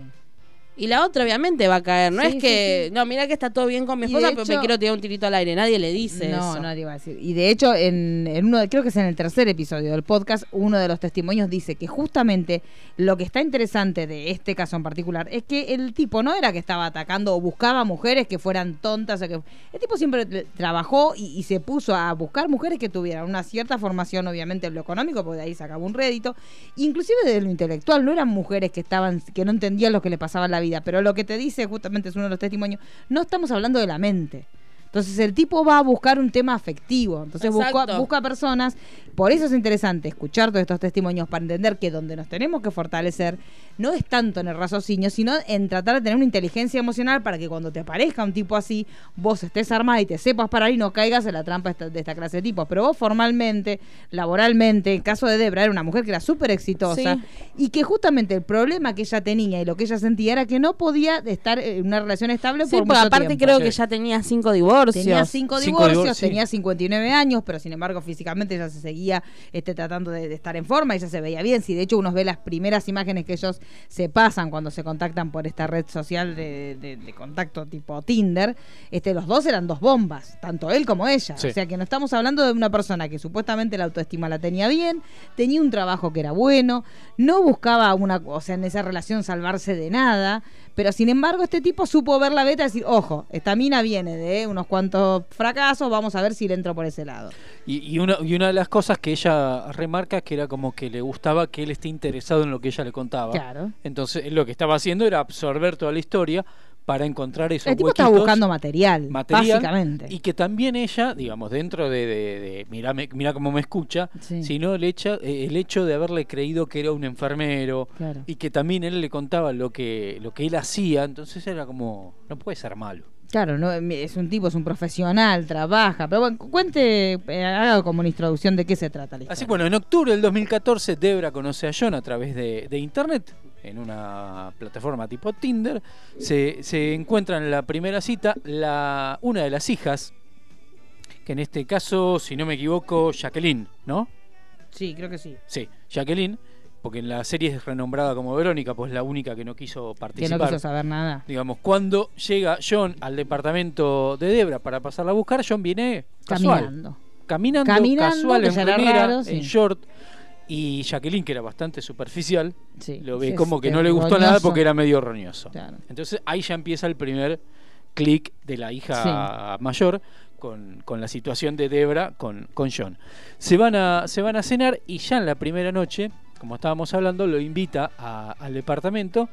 Y la otra obviamente va a caer. No Sí, es que, sí. no, mira que está todo bien con mi de esposa, pero me quiero tirar un tirito al aire. Nadie le dice No, eso. nadie va a decir. Y de hecho, en, en uno, creo que es en el tercer episodio del podcast, uno de los testimonios dice que justamente lo que está interesante de este caso en particular es que el tipo no era que estaba atacando o buscaba mujeres que fueran tontas. O que, el tipo siempre trabajó y, y se puso a buscar mujeres que tuvieran una cierta formación, obviamente, en lo económico, porque de ahí sacaba un rédito. Inclusive desde lo intelectual, no eran mujeres que estaban, que no entendían lo que le pasaba en la vida. Pero lo que te dice, justamente es uno de los testimonios, no estamos hablando de la mente. Entonces el tipo va a buscar un tema afectivo. Entonces busca, busca personas. Por eso es interesante escuchar todos estos testimonios para entender que donde nos tenemos que fortalecer no es tanto en el raciocinio, sino en tratar de tener una inteligencia emocional para que cuando te aparezca un tipo así, vos estés armada y te sepas parar y no caigas en la trampa esta- de esta clase de tipos. Pero vos formalmente, laboralmente, en caso de Debra, era una mujer que era súper exitosa Sí. y que justamente el problema que ella tenía y lo que ella sentía era que no podía estar en una relación estable Sí, por porque mucho aparte tiempo. creo Sí. que ya tenía cinco divorcios. Tenía cinco Cinco divorcios, tenía 59 años, pero sin embargo físicamente ella se seguía este, tratando de, de estar en forma, ella se veía bien. Si de hecho uno ve las primeras imágenes que ellos se pasan cuando se contactan por esta red social de, de- de contacto tipo Tinder, este, los dos eran dos bombas, tanto él como ella. Sí. O sea que no estamos hablando de una persona que supuestamente la autoestima la tenía bien, tenía un trabajo que era bueno, no buscaba una, o sea, en esa relación salvarse de nada. Pero sin embargo, este tipo supo ver la beta y decir, ojo, esta mina viene de unos cuantos fracasos, vamos a ver si le entro por ese lado. Y, y una, y una de las cosas que ella remarca que era como que le gustaba que él esté interesado en lo que ella le contaba. Claro. Entonces lo que estaba haciendo era absorber toda la historia para encontrar esos El tipo huequitos, buscando material, material, básicamente. y que también ella, digamos, dentro de, de, de mira, mira cómo me escucha, Sí. sino el hecho, eh, el hecho de haberle creído que era un enfermero Claro. y que también él le contaba lo que, lo que él hacía, entonces era como, no puede ser malo. Claro, no, es un tipo, es un profesional, trabaja. Pero bueno, cuente, eh, haga como una introducción de qué se trata la Así bueno, en octubre del 2014 Debra conoce a John a través de, de internet, en una plataforma tipo Tinder. Se, se encuentran en la primera cita la, una de las hijas, que en este caso, si no me equivoco, Jacqueline, ¿no? Sí, creo que sí. Sí, Jacqueline, porque en la serie es renombrada como Verónica, pues la única que no quiso Que participar. no quiso saber nada. Digamos, cuando llega John al departamento de Debra para pasarla a buscar, John viene casual Caminando. caminando, Caminando, casual que en ya era remera, raro, sí. en short y Jacqueline que era bastante superficial Sí, lo ve como que no le gustó nada porque era medio roñoso. Claro. entonces ahí ya empieza el primer clic de la hija mayor con, con la situación de Debra con, con John. Se van a se van a cenar y ya en la primera noche como estábamos hablando lo invita a- al departamento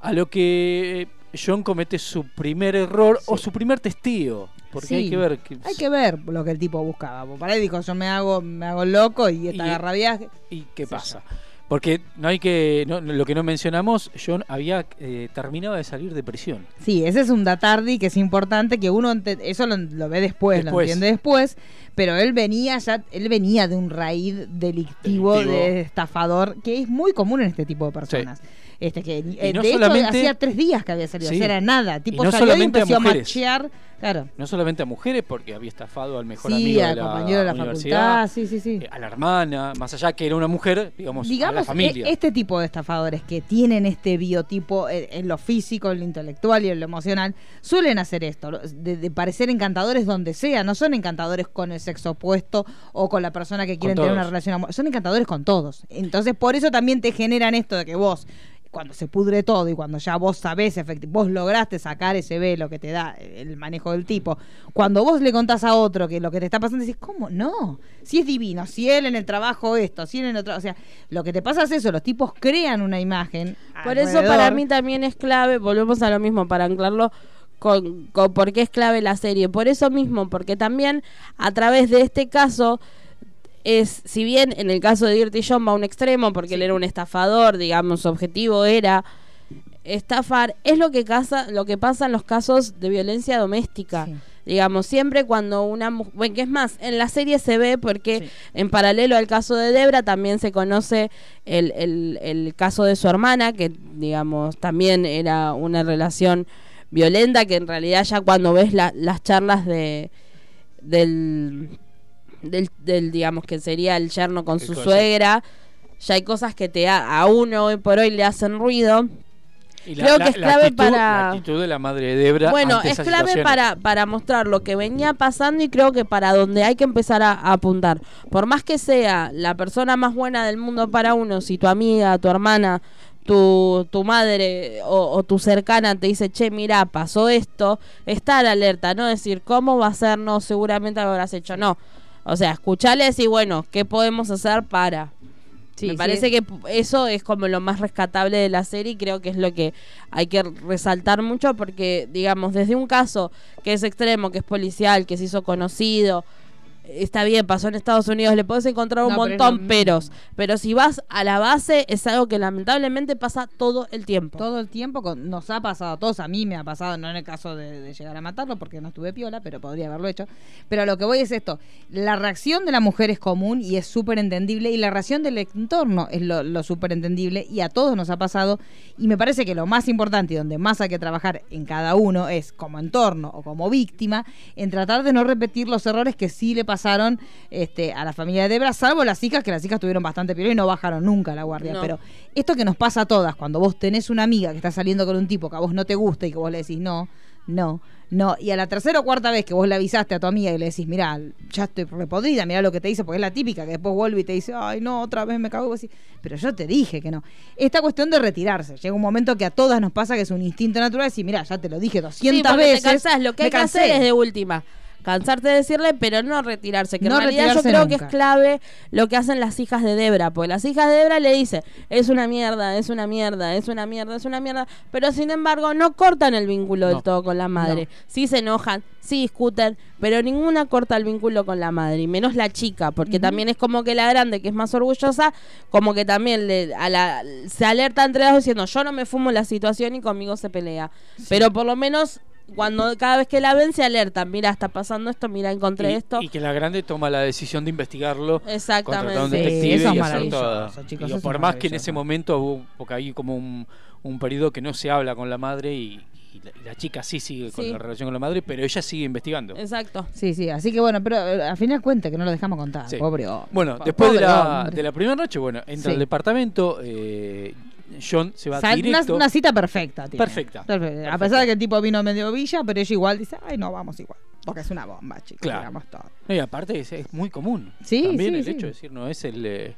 a lo que John comete su primer error o su primer testigo porque Sí. hay que ver que Hay que ver lo que el tipo buscaba. Para él dijo, yo me hago, me hago loco y esta Y- agarra viaje. ¿Y qué Sí, pasa? Porque no hay que. no- lo que no mencionamos, John había eh, terminado de salir de prisión. Sí, ese es un datardi que es importante, que uno ente- eso lo, lo ve después, lo entiende después, pero él venía ya, él venía de un raíz delictivo, Delictivo. de estafador, que es muy común en este tipo de personas. Este que eh, no de hecho hacía tres días que había salido, Sí. o sea, era nada, tipo no salió y empezó a, machear, claro. No solamente a mujeres, porque había estafado al mejor Sí, amigo de al la, compañero de la universidad, facultad, sí, sí, sí. eh, a la hermana, más allá que era una mujer, digamos, a la Digamos, familia. e- este tipo de estafadores que tienen este biotipo en lo físico, en lo intelectual y en lo emocional, suelen hacer esto, de, de parecer encantadores donde sea, no son encantadores con el sexo opuesto o con la persona que quieren tener una relación amorosa, son encantadores con todos. Entonces, por eso también te generan esto de que vos cuando se pudre todo y cuando ya vos sabés, vos lograste sacar ese velo que te da el manejo del tipo, cuando vos le contás a otro que lo que te está pasando, decís, ¿cómo no? Si es divino, si él en el trabajo esto, si él en otro, o sea, lo que te pasa es eso, los tipos crean una imagen. Por eso para mí también es clave, volvemos a lo mismo para anclarlo con, con por qué es clave la serie. Por eso mismo, porque también a través de este caso es, si bien en el caso de Dirty John va a un extremo, porque él era un estafador, digamos, su objetivo era estafar es lo que casa, lo que pasa en los casos de violencia doméstica. Sí. Digamos, siempre cuando una mujer, bueno, que es más, en la serie se ve porque Sí. en paralelo al caso de Debra también se conoce el, el, el caso de su hermana, que digamos también era una relación violenta, que en realidad ya cuando ves la- las charlas de del, del, del, digamos que sería el yerno con El su suegra, ya hay cosas que te a, a uno hoy por hoy le hacen ruido. Y Creo que es clave actitud, para- la actitud de la madre de Debra. Bueno, ante es clave para, para mostrar lo que venía pasando y creo que para donde hay que empezar a, a apuntar. Por más que sea la persona más buena del mundo para uno, si tu amiga, tu hermana, tu, tu madre o, o tu cercana te dice, che, mira, pasó esto, estar alerta, no decir, ¿cómo va a ser? No, seguramente lo habrás hecho, no. O sea, escucharles y bueno, ¿qué podemos hacer para? Sí, Me sí. parece que eso es como lo más rescatable de la serie y creo que es lo que hay que resaltar mucho porque, digamos, desde un caso que es extremo, que es policial, que se hizo conocido, está bien, pasó en Estados Unidos, le puedes encontrar un No, pero montón mismo. peros, pero si vas a la base es algo que lamentablemente pasa todo el tiempo. Todo el tiempo con- nos ha pasado a todos, a mí me ha pasado, no en el caso de, de llegar a matarlo, porque no estuve piola, pero podría haberlo hecho. Pero a lo que voy es esto, la reacción de la mujer es común y es súper entendible, y la reacción del entorno es lo, lo súper entendible, y a todos nos ha pasado, y me parece que lo más importante y donde más hay que trabajar en cada uno es como entorno o como víctima, en tratar de no repetir los errores que sí le pasaron este, a la familia de Debra, salvo las hijas, que las hijas tuvieron bastante piola y no bajaron nunca la guardia, No. pero esto que nos pasa a todas, cuando vos tenés una amiga que está saliendo con un tipo que a vos no te gusta y que vos le decís no, no, no, y a la tercera o cuarta vez que vos le avisaste a tu amiga y le decís, mirá, ya estoy repodrida, mirá lo que te dice, porque es la típica que después vuelve y te dice, ay, no, otra vez me cago, y vos decís, pero yo te dije que no. Esta cuestión de retirarse, llega un momento que a todas nos pasa que es un instinto natural decir, mirá, ya te lo dije 200 Sí, porque veces. te cansás, lo que me hay que cansé". hacer es de última. Cansarte de decirle, pero no retirarse. Que No en realidad yo creo que es clave lo que hacen las hijas de Debra. Porque las hijas de Debra le dicen, es una mierda, es una mierda, es una mierda, es una mierda. Pero sin embargo, no cortan el vínculo del No. todo con la madre. Sí se enojan, sí discuten, pero ninguna corta el vínculo con la madre. Y menos la chica, porque también es como que la grande, que es más orgullosa, como que también le, a la, se alerta entre las dos diciendo, yo no me fumo la situación y conmigo se pelea. Pero por lo menos cuando cada vez que la ven se alertan, mira, está pasando esto, mira, encontré y, esto. y que la grande toma la decisión de investigarlo. Exactamente. Un Sí, detective eso es y hacer maravilloso, todo. chicos, Digo, eso por es más que en ese momento hubo, porque hay como un, un periodo que no se habla con la madre y, y la, y la chica sí sigue con Sí. la relación con la madre, pero ella sigue investigando. Exacto. Sí, sí, así que bueno, pero eh, al final cuenta que no lo dejamos contar, Sí. pobre hombre. Bueno, Po- después la, de la primera noche, bueno, entra Sí. al departamento, eh, John se va O sea, una, directo. una cita perfecta. tiene. Perfecta. Perfecta. A pesar de que el tipo vino medio villa, pero ella igual dice, ay, no, vamos igual. Porque es una bomba, chicos. Claro. todo. No, y aparte es, es muy común. Sí, También sí, el sí. hecho de decir, no es el. eh,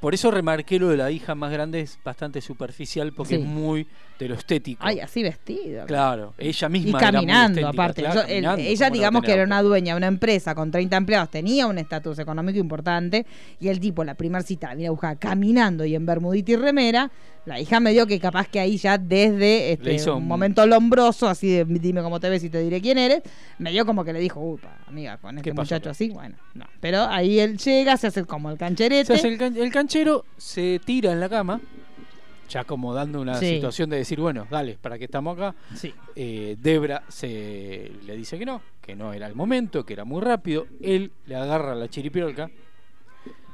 por eso remarqué lo de la hija más grande, es bastante superficial porque Sí. es muy de lo estético. Ay, así vestido. Claro, ella misma. Y era muy caminando, aparte. claro, Yo- el- caminando, ella, ¿cómo no digamos que era una dueña de una empresa con 30 empleados, tenía un estatus económico importante. Y el tipo, la primera cita, la viene a buscar caminando y en bermudita y remera. La hija me dio que capaz que ahí ya desde este, hizo un momento lombroso, así de dime cómo te ves y te diré quién eres, me dio como que le dijo, uy, pa, amiga, con este ¿Qué pasó muchacho así, bueno, no. Pero ahí él llega, se hace como el cancherete. Se hace el, can- el canchero se tira en la cama, ya como dando una Sí. situación de decir, bueno, dale, para que estamos acá. Sí. Eh, Debra se le dice que no, que no era el momento, que era muy rápido. Él le agarra la chiripiolca,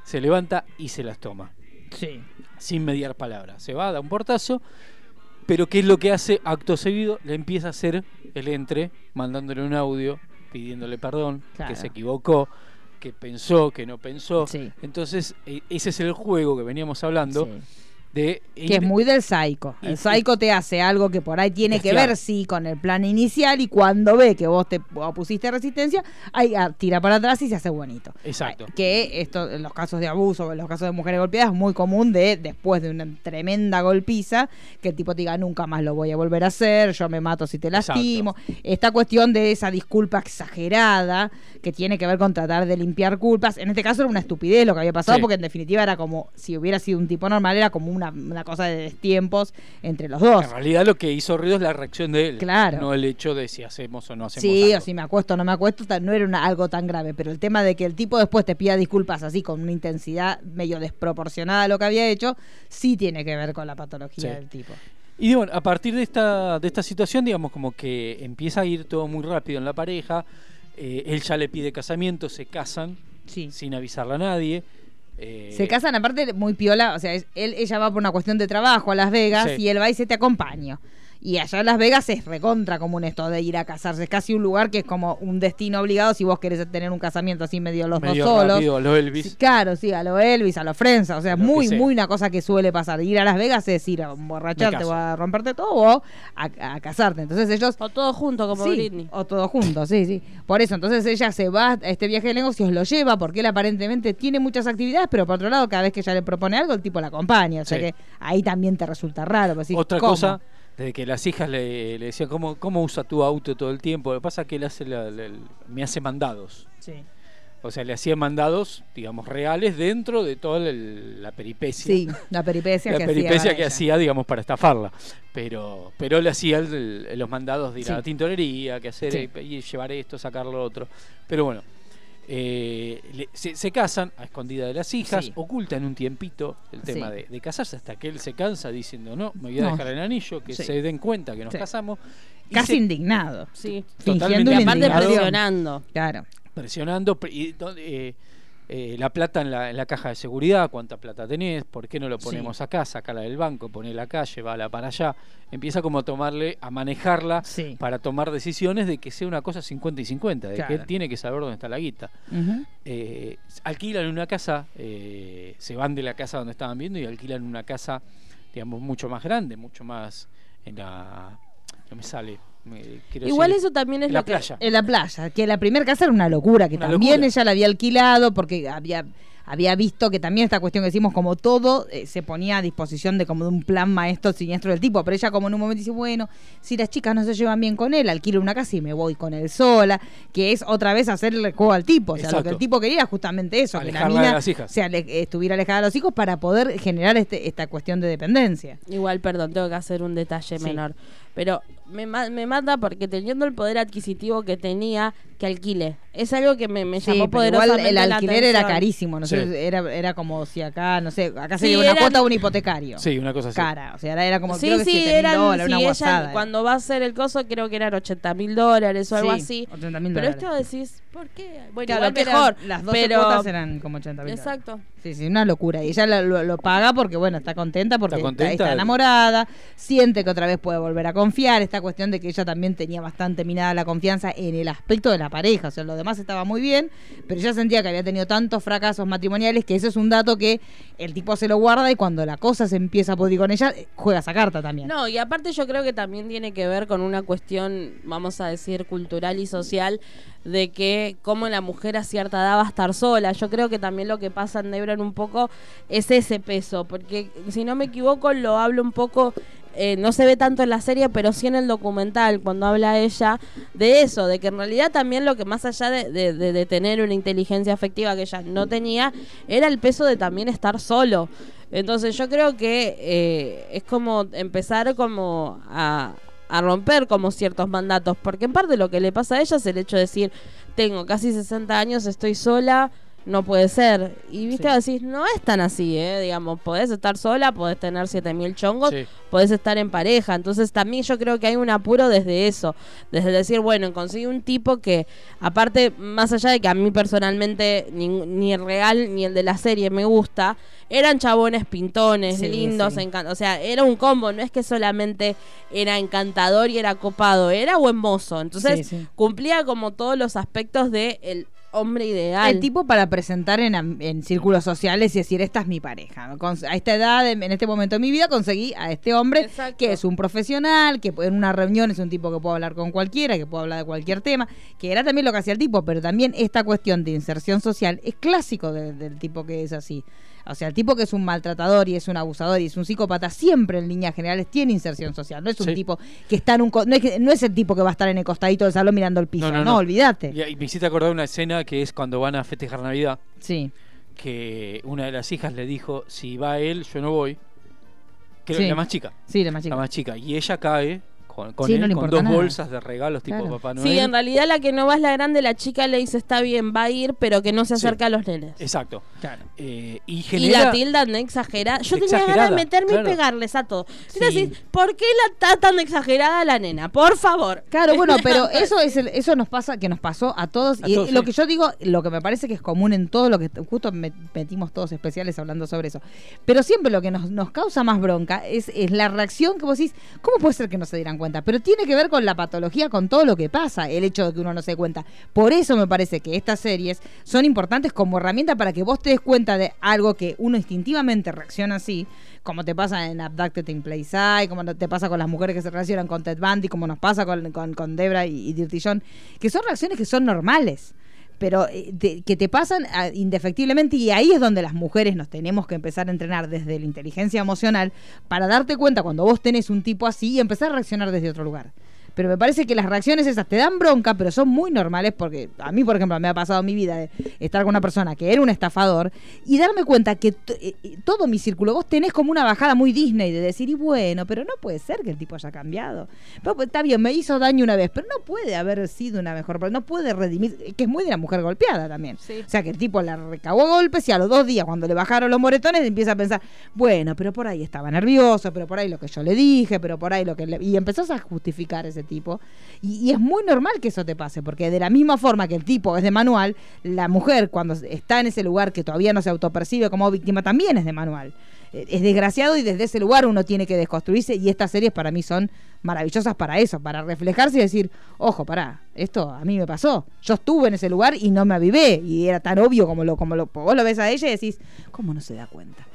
se levanta y se las toma, Sí. sin mediar palabra. Se va, da un portazo, pero ¿qué es lo que hace acto seguido? Le empieza a hacer el entre, mandándole un audio, pidiéndole perdón, Claro. que se equivocó, que pensó, que no pensó. Sí. Entonces, eh, ese es el juego que veníamos hablando Sí. De Que es muy del psycho. El psycho te hace algo que por ahí tiene que ver, sí, con el plan inicial y cuando ve que vos te opusiste resistencia, ahí ah, tira para atrás y se hace bonito. Exacto. Que esto, en los casos de abuso, en los casos de mujeres golpeadas, es muy común de, después de una tremenda golpiza, que el tipo te diga, nunca más lo voy a volver a hacer, yo me mato si te Exacto. lastimo. Esta cuestión de esa disculpa exagerada, que tiene que ver con tratar de limpiar culpas. En este caso era una estupidez lo que había pasado, Sí. porque en definitiva era como, si hubiera sido un tipo normal, era como una, una cosa de destiempos entre los dos. En realidad lo que hizo ruido es la reacción de él. Claro. No el hecho de si hacemos o no hacemos Sí, algo. o si me acuesto o no me acuesto, no era una- algo tan grave, pero el tema de que el tipo después te pida disculpas así con una intensidad medio desproporcionada a lo que había hecho, sí tiene que ver con la patología Sí. del tipo. Y bueno, a partir de esta, de esta situación, digamos, como que empieza a ir todo muy rápido en la pareja. eh, él ya le pide casamiento, se casan Sí. sin avisarle a nadie. Eh, Se casan aparte muy piola, o sea, él, ella va por una cuestión de trabajo a Las Vegas Sí. y él va y se te acompaña. Y allá en Las Vegas es recontra común esto de ir a casarse. Es casi un lugar que es como un destino obligado si vos querés tener un casamiento así medio los medio dos solos. rápido, a lo Elvis. Sí, claro, sí, a lo Elvis, a lo Friends, o sea, Lo muy, sea. muy una cosa que suele pasar. Ir a Las Vegas es ir a emborracharte o a romperte todo o a, a casarte. Entonces ellos O todo junto, como Sí, Britney. O todos juntos, sí, sí. Por eso, entonces ella se va a este viaje de negocios, lo lleva, porque él aparentemente tiene muchas actividades, pero por otro lado, cada vez que ella le propone algo, el tipo la acompaña. O sea Sí. que ahí también te resulta raro. pues, decís, Otra ¿cómo? cosa, desde que las hijas le, le decían, ¿cómo, ¿cómo usa tu auto todo el tiempo? Lo que pasa es que él hace la- la- me hace mandados. Sí. O sea, le hacía mandados, digamos, reales dentro de toda la peripecia. Sí, la peripecia la que peripecia hacía. que ella. hacía, digamos, para estafarla. Pero, pero le hacía el- el- los mandados de ir a la tintorería, que hacer Sí. eh, y llevar esto, sacar lo otro. Pero bueno, eh, le- se, se casan a escondida de las hijas, Sí. ocultan un tiempito el tema Sí. de, de casarse hasta que él se cansa diciendo no, me voy a No. dejar el anillo, que Sí. se den cuenta que nos Sí. casamos. Y Casi se- indignado. Sí. Fingiendo Y aparte indignado. presionando. Claro. presionando pre- y donde, eh, eh, la plata en la, en la caja de seguridad, cuánta plata tenés, por qué no lo ponemos Sí. acá, sacala del banco, ponela acá, llévala para allá, empieza como a tomarle, a manejarla Sí. para tomar decisiones de que sea una cosa 50 y 50, de Claro. que él tiene que saber dónde está la guita. Eh, alquilan una casa, eh, se van de la casa donde estaban viendo y alquilan una casa, digamos, mucho más grande, mucho más en la... No me sale. Igual decir, eso también es en la que- playa. En la playa, que la primera casa era una locura, que Una también locura. ella la había alquilado porque había había visto que también esta cuestión que decimos como todo eh, se ponía a disposición de como de un plan maestro siniestro del tipo, pero ella como en un momento dice, bueno, si las chicas no se llevan bien con él, alquilo una casa y me voy con él sola, que es otra vez hacerle juego al tipo, o sea, lo que el tipo quería era justamente eso, que la Alejarla de mina las hijas. se ale- estuviera alejada de los hijos para poder generar este, esta cuestión de dependencia. Igual, perdón, tengo que hacer un detalle Sí. menor. Pero me, me mata porque teniendo el poder adquisitivo que tenía, que alquile. Es algo que me, me Sí, llamó pero igual el la alquiler era carísimo, no sé, Sí. era, era como si acá, no sé, acá Sí, sería una eran- cuota de un hipotecario. Sí, una cosa así. Cara, o sea, era, era como Sí, creo que sí, 7.000 eran, dólares, sí, una ella guasada. cuando va a hacer el coso creo que eran 80 mil dólares o algo Sí, así. 80.000 Pero dólares. esto decís, ¿por qué? Bueno, Claro, igual que eran- mejor. las 12 pero... cuotas eran como 80 mil Exacto. Sí, sí, una locura. Y ella lo, lo- lo paga porque, bueno, está contenta porque Está contenta. está enamorada, siente que otra vez puede volver a confiar. Esta cuestión de que ella también tenía bastante minada la confianza en el aspecto de la pareja. O sea, lo demás estaba muy bien, pero ella sentía que había tenido tantos fracasos matrimoniales que ese es un dato que el tipo se lo guarda y cuando la cosa se empieza a poder con ella, eh, juega esa carta también. No, y aparte yo creo que también tiene que ver con una cuestión, vamos a decir, cultural y social, de que como la mujer a cierta edad va a estar sola. Yo creo que también lo que pasa en Un poco es ese peso, porque si no me equivoco lo hablo un poco... eh, no se ve tanto en la serie, pero sí en el documental, cuando habla ella de eso, de que en realidad también lo que más allá de tener una inteligencia afectiva que ella no tenía, era el peso de también estar solo. Entonces yo creo que eh, es como empezar como a, a romper como ciertos mandatos, porque en parte lo que le pasa a ella es el hecho de decir, tengo casi 60 años, estoy sola, no puede ser. Y viste, decís, no es tan así, ¿eh? Digamos, podés estar sola, podés tener 7000 chongos, Sí. podés estar en pareja. Entonces también yo creo que hay un apuro desde eso, desde decir, bueno, conseguí un tipo que, aparte, más allá de que a mí personalmente ni, ni el real ni el de la serie me gusta, eran chabones pintones, Sí, lindos, sí. o sea, era un combo, no es que solamente era encantador y era copado, era buen mozo. Entonces Sí, sí. cumplía como todos los aspectos de el hombre ideal. El tipo para presentar en, en círculos sociales y decir, esta es mi pareja. Con- a esta edad, en en este momento de mi vida, conseguí a este hombre Exacto. que es un profesional, que en una reunión es un tipo que puede hablar con cualquiera, que puede hablar de cualquier tema, que era también lo que hacía el tipo, pero también esta cuestión de inserción social es clásico de- del tipo que es así. O sea, el tipo que es un maltratador y es un abusador y es un psicópata, siempre en líneas generales tiene inserción social. No es un Sí. tipo que está en un... No es, que- no es el tipo que va a estar en el costadito del salón mirando el piso. No, olvídate. Y, y me hiciste acordar una escena que es cuando van a festejar Navidad, Sí. que una de las hijas le dijo, si va él, yo no voy. Creo Sí. la más chica. Sí, la más chica. La más chica. Y ella cae con, con Sí, él, no le con importa dos nada. bolsas de regalos tipo Claro. Papá Noel. Sí, en realidad la que no va es la grande, la chica le dice está bien, va a ir, pero que no se Sí. acerque a los nenes. Exacto. Eh, y la tildan de exagerada. Yo tenía ganas de meterme claro. y pegarles a todos. Sí. ¿por qué la está tan exagerada la nena? Por favor. Claro, bueno, pero eso es el- eso nos pasa, que nos pasó a todos. A y todos, lo sí. que yo digo, lo que me parece que es común en todo lo que justo me- metimos todos especiales hablando sobre eso. Pero siempre lo que nos, nos causa más bronca es, es la reacción que vos decís, ¿cómo puede ser que no se dieran cuenta? Pero tiene que ver con la patología, con todo lo que pasa, el hecho de que uno no se cuenta. Por eso me parece que estas series son importantes como herramienta para que vos te des cuenta de algo que uno instintivamente reacciona así, como te pasa en Abducted in Plain Sight, como te pasa con las mujeres que se relacionan con Ted Bundy, como nos pasa con Debra y, y Dirty John, que son reacciones que son normales. Pero eh, que te pasan ah, indefectiblemente y ahí es donde las mujeres nos tenemos que empezar a entrenar desde la inteligencia emocional para darte cuenta cuando vos tenés un tipo así y empezar a reaccionar desde otro lugar. Pero me parece que las reacciones esas te dan bronca, pero son muy normales porque a mí, por ejemplo, me ha pasado en mi vida de estar con una persona que era un estafador y darme cuenta que eh, eh, todo mi círculo, vos tenés como una bajada muy Disney de decir, y bueno, pero no puede ser que el tipo haya cambiado. Pero, pues, está bien, me hizo daño una vez, pero no puede haber sido una mejor, persona, no puede redimir, que es muy de la mujer golpeada también. Sí. O sea, que el tipo la recabó a golpes y a los dos días, cuando le bajaron los moretones, empieza a pensar, bueno, pero por ahí estaba nervioso, pero por ahí lo que yo le dije, pero por ahí lo que le... Y empezás a justificar ese tipo. Y, es muy normal que eso te pase, porque de la misma forma que el tipo es de manual, la mujer cuando está en ese lugar que todavía no se autopercibe como víctima también es de manual. Eh, Es desgraciado y desde ese lugar uno tiene que desconstruirse y estas series para mí son maravillosas para eso, para reflejarse y decir, ojo, pará, esto a mí me pasó. Yo estuve en ese lugar y no me avivé y era tan obvio como lo como lo vos lo ves a ella y decís, ¿cómo no se da cuenta?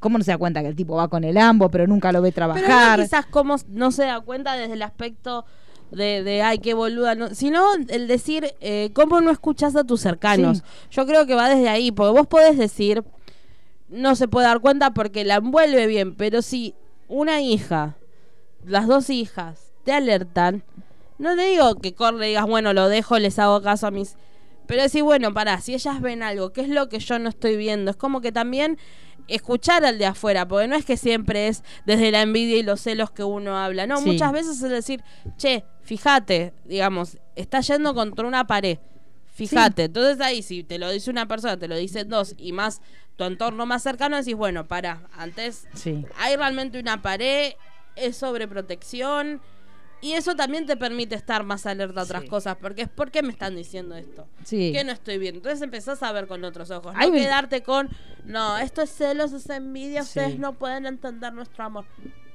¿Cómo no se da cuenta que el tipo va con el ambo pero nunca lo ve Pero trabajar? no quizás como no se da cuenta desde el aspecto de, de ay, qué boluda, no, sino el decir, eh, ¿cómo no escuchás a tus cercanos? Sí. Yo creo que va desde ahí, porque vos podés decir, no se puede dar cuenta porque la envuelve bien, pero si una hija, las dos hijas, te alertan, no le digo que corre y digas, bueno, lo dejo, les hago caso a mis... Pero decir, bueno, pará, si ellas ven algo, ¿qué es lo que yo no estoy viendo? Es como que también escuchar al de afuera, porque no es que siempre es desde la envidia y los celos que uno habla. No, Sí. muchas veces es decir, che, fíjate, digamos, está yendo contra una pared. Fíjate, entonces ahí si te lo dice una persona, te lo dicen dos y más tu entorno más cercano, decís, bueno, para, antes Sí. hay realmente una pared, es sobreprotección y eso también te permite estar más alerta a otras Sí. cosas, porque es ¿por qué me están diciendo esto? Sí. ¿Qué no estoy viendo? Entonces empezás a ver con otros ojos, Hay no un- quedarte con, no, esto es celos, es envidia, Sí. ustedes no pueden entender nuestro amor.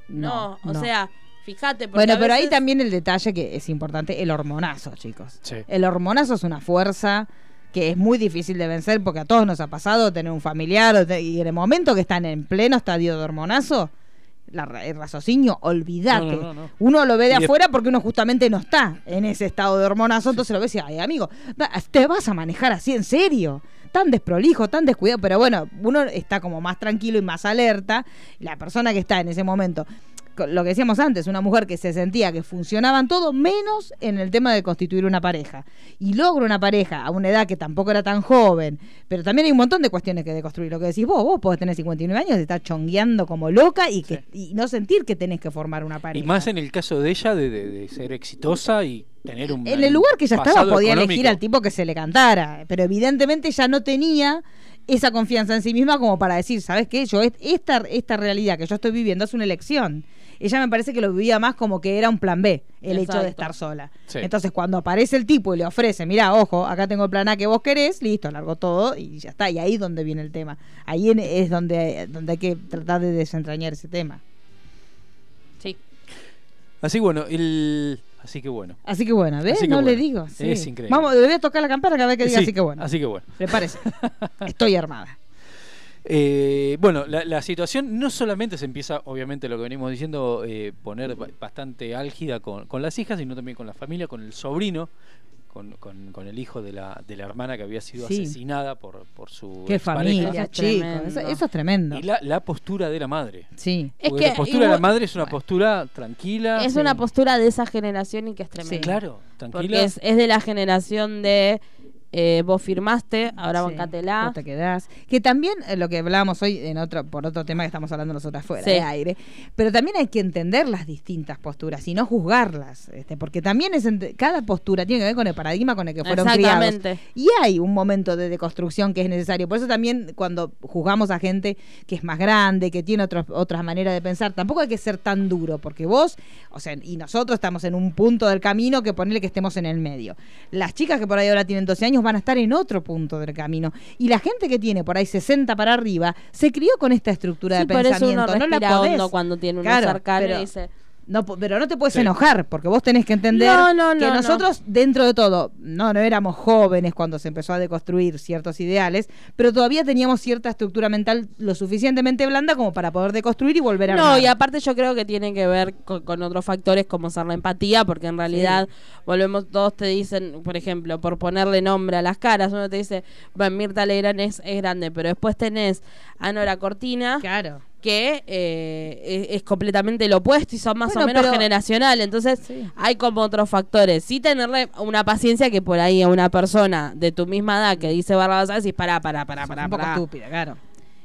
No, No, o no. sea, fíjate. porque Bueno, pero ahí también el detalle que es importante, el hormonazo, chicos. Sí. El hormonazo es una fuerza que es muy difícil de vencer porque a todos nos ha pasado tener un familiar y en el momento que están en pleno estadio de hormonazo, la el raciocinio, olvídate. No, no, no, no. Uno lo ve de Y afuera porque uno justamente no está en ese estado de hormonazo, entonces lo ves y, ay, amigo, te vas a manejar así en serio. Tan desprolijo, tan descuidado, pero bueno, uno está como más tranquilo y más alerta. La persona que está en ese momento, lo que decíamos antes, una mujer que se sentía que funcionaban todo menos en el tema de constituir una pareja. Y logra una pareja a una edad que tampoco era tan joven, pero también hay un montón de cuestiones que deconstruir. Lo que decís vos, vos podés tener 59 años y estar chongueando como loca y, que, y no sentir que tenés que formar una pareja. Y más en el caso de ella, de, de- de ser exitosa y tener un. En el lugar que ella estaba podía económico. elegir al tipo que se le cantara, pero evidentemente ella no tenía esa confianza en sí misma como para decir, ¿sabes qué? Yo est- esta, esta realidad que yo estoy viviendo es una elección. Ella me parece que lo vivía más como que era un plan B, el hecho de estar sola. Sí. Entonces cuando aparece el tipo y le ofrece, mira, ojo, acá tengo el plan A que vos querés, listo, largo todo y ya está. Y ahí es donde viene el tema. Ahí es donde, donde hay que tratar de desentrañar ese tema. Sí. Así bueno, el. Así que bueno. Así que bueno, ¿ves? Que no le digo. sí. Es increíble. Vamos, le voy a tocar la campana cada vez que diga Sí, así que bueno. Así que bueno. Prepárese. Estoy armada. Eh, bueno, la, la situación no solamente se empieza, obviamente lo que venimos diciendo, eh, poner ba- bastante álgida con, con las hijas, sino también con la familia, con el sobrino, con, con- con el hijo de la, de la hermana que había sido Sí. asesinada por, por su Qué familia, es chicos. Eso, eso es tremendo. Y la, la postura de la madre. Sí. Es Porque que la postura de la madre es una bueno. postura tranquila. Es sí. una postura de esa generación y que es tremenda. Sí. Claro, Porque tranquila. es, es de la generación de eh, vos firmaste, ahora Sí, bancatela. te quedás. Que también eh, lo que hablábamos hoy en otro, por otro tema que estamos hablando nosotras fuera Sí. de aire, pero también hay que entender las distintas posturas y no juzgarlas, este, porque también es cada postura tiene que ver con el paradigma con el que fueron criados. Exactamente. Y hay un momento de deconstrucción que es necesario. Por eso también cuando juzgamos a gente que es más grande, que tiene otros, otras maneras de pensar, tampoco hay que ser tan duro, porque vos, o sea, y nosotros estamos en un punto del camino que ponerle que estemos en el medio. Las chicas que por ahí ahora tienen 12 años van a estar en otro punto del camino. Y la gente que tiene por ahí 60 para arriba se crió con esta estructura Sí, de por eso uno pensamiento. no la podés. cuando tiene uno Claro, cercano pero- y dice... No, pero no te puedes Sí. enojar, porque vos tenés que entender No, no, que no, no. nosotros, dentro de todo, no, no éramos jóvenes cuando se empezó a deconstruir ciertos ideales, pero todavía teníamos cierta estructura mental lo suficientemente blanda como para poder deconstruir y volver a No, armar. y aparte yo creo que tiene que ver con, con otros factores como ser la empatía, porque en realidad, volvemos, todos te dicen, por ejemplo, por ponerle nombre a las caras, uno te dice, bueno, Mirta Legrand es, es grande, pero después tenés a Nora Cortina, Claro. Que eh, es, es completamente lo opuesto y son más Bueno, o menos pero- generacional. Entonces, Sí. hay como otros factores. Sí tenerle una paciencia que por ahí a una persona de tu misma edad que dice barbadas, decís, pará, pará, pará, Sos pará, un poco estúpida, claro.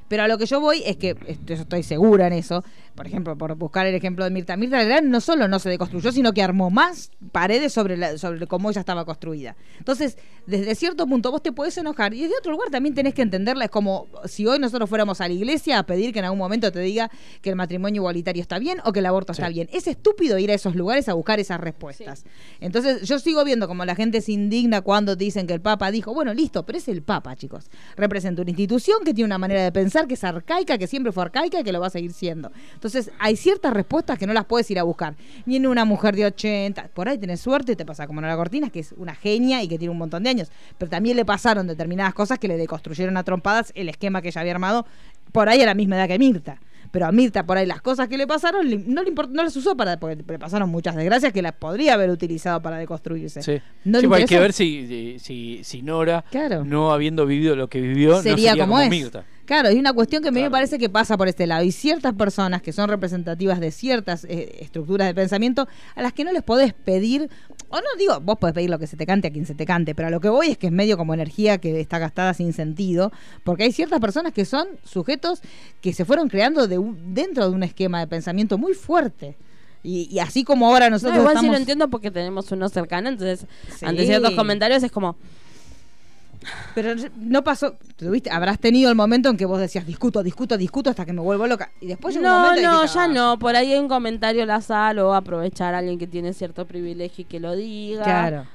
Pero a lo que yo voy es que, esto- yo estoy segura en eso, por ejemplo, por buscar el ejemplo de Mirta. Mirta Legrand no solo no se deconstruyó, sino que armó más paredes sobre, la- sobre cómo ella estaba construida. Entonces, desde cierto punto vos te podés enojar y desde otro lugar también tenés que entenderla. Es como si hoy nosotros fuéramos a la iglesia a pedir que en algún momento te diga que el matrimonio igualitario está bien o que el aborto está bien. Es estúpido ir a esos lugares a buscar esas respuestas. Entonces, yo sigo viendo como la gente se indigna cuando dicen que el Papa dijo, bueno, listo, pero es el Papa, chicos. Representa una institución que tiene una manera de pensar que es arcaica, que siempre fue arcaica y que lo va a seguir siendo. Entonces, hay ciertas respuestas que no las puedes ir a buscar. Ni en una mujer de 80. Por ahí tenés suerte y te pasa como Nora Cortina, que es una genia y que tiene un montón de años. Pero también le pasaron determinadas cosas que le deconstruyeron a trompadas el esquema que ella había armado por ahí a la misma edad que Mirta. Pero a Mirta, por ahí, las cosas que le pasaron, no le, import- no las usó para. Porque le pasaron muchas desgracias que las podría haber utilizado para deconstruirse. Sí. No Sí, le hay que ver si, si, si Nora, Claro. no habiendo vivido lo que vivió, no sería, como, es. Mirta. Claro, es una cuestión que a mí me parece que pasa por este lado. Y ciertas personas que son representativas de ciertas eh, estructuras de pensamiento, a las que no les podés pedir, o no digo, vos podés pedir lo que se te cante a quien se te cante, pero a lo que voy es que es medio como energía que está gastada sin sentido, porque hay ciertas personas que son sujetos que se fueron creando de un- dentro de un esquema de pensamiento muy fuerte. Y, y así como ahora No, nosotros igual sí estamos... lo entiendo porque tenemos uno cercano, entonces Sí. ante ciertos comentarios es como, Pero no pasó, tuviste, habrás tenido el momento en que vos decías discuto, discuto, discuto hasta que me vuelvo loca. Y después llegó un no, momento no, dijiste, ya "Ah, no, por ahí hay un comentario al azar o aprovechar a alguien que tiene cierto privilegio y que lo diga. Claro,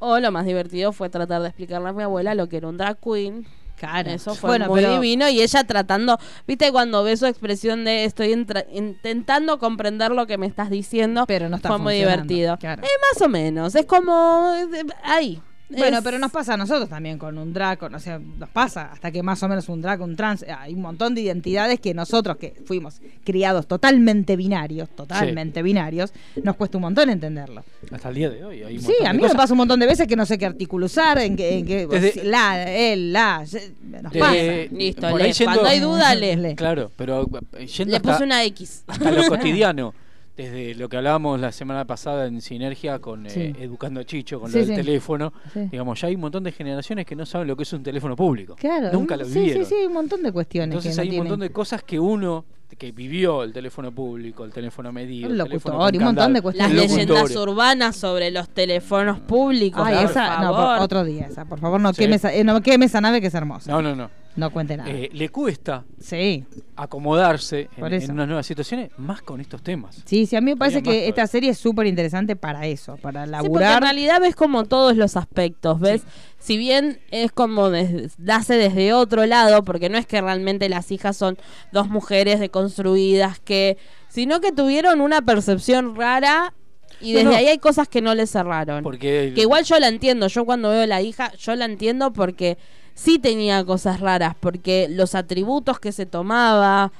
O lo más divertido fue tratar de explicarle a mi abuela lo que era un drag queen. claro. Eso fue Bueno, muy pero- divino y ella tratando, viste cuando ves su expresión de estoy intentando comprender lo que me estás diciendo, Pero no está fue muy divertido. claro. Eh, más o menos, es como eh, ahí. Bueno, Es- pero nos pasa a nosotros también con un drag, con- o sea, nos pasa hasta que más o menos un drag, un trans, hay un montón de identidades que nosotros que fuimos criados totalmente binarios, totalmente binarios, nos cuesta un montón entenderlo. Hasta el día de hoy. Hay un Sí, a mí me pasa un montón de veces que no sé qué articulo usar, en qué, en qué Desde- la, él, la, nos Desde- pasa. Listo, yendo- Cuando hay duda. Lee. Claro, pero eh, yendo Le hasta, puse una X. hasta lo cotidiano. Desde lo que hablábamos la semana pasada en Sinergia con eh, Sí. Educando a Chicho, con Sí, lo del sí. teléfono, Sí. digamos, ya hay un montón de generaciones que no saben lo que es un teléfono público. Claro. Nunca lo sí, vivieron. Sí, sí, un montón de cuestiones. Entonces que no hay un tienen. montón de cosas que uno que vivió el teléfono público, el teléfono medido, El locutor, un montón de cuestiones. Las leyendas urbanas sobre los teléfonos públicos. Ay, por esa, no, por- favor. otro día esa, por favor, no Sí. queme esa, eh, no queme esa nave que es hermosa. No, no, no. No cuente nada. Eh, le cuesta sí. acomodarse Por en, unas nuevas situaciones, más con estos temas. Sí, sí, a mí me parece que esta serie es súper interesante para eso, para Sí, porque en laburar. realidad ves como todos los aspectos, ¿ves? Si bien es como des- nace desde otro lado, porque no es que realmente las hijas son dos mujeres deconstruidas que, sino que tuvieron una percepción rara y desde no. ahí hay cosas que no les cerraron. Porque Que igual yo la entiendo, yo cuando veo a la hija, yo la entiendo porque sí tenía cosas raras, porque los atributos que se tomaba,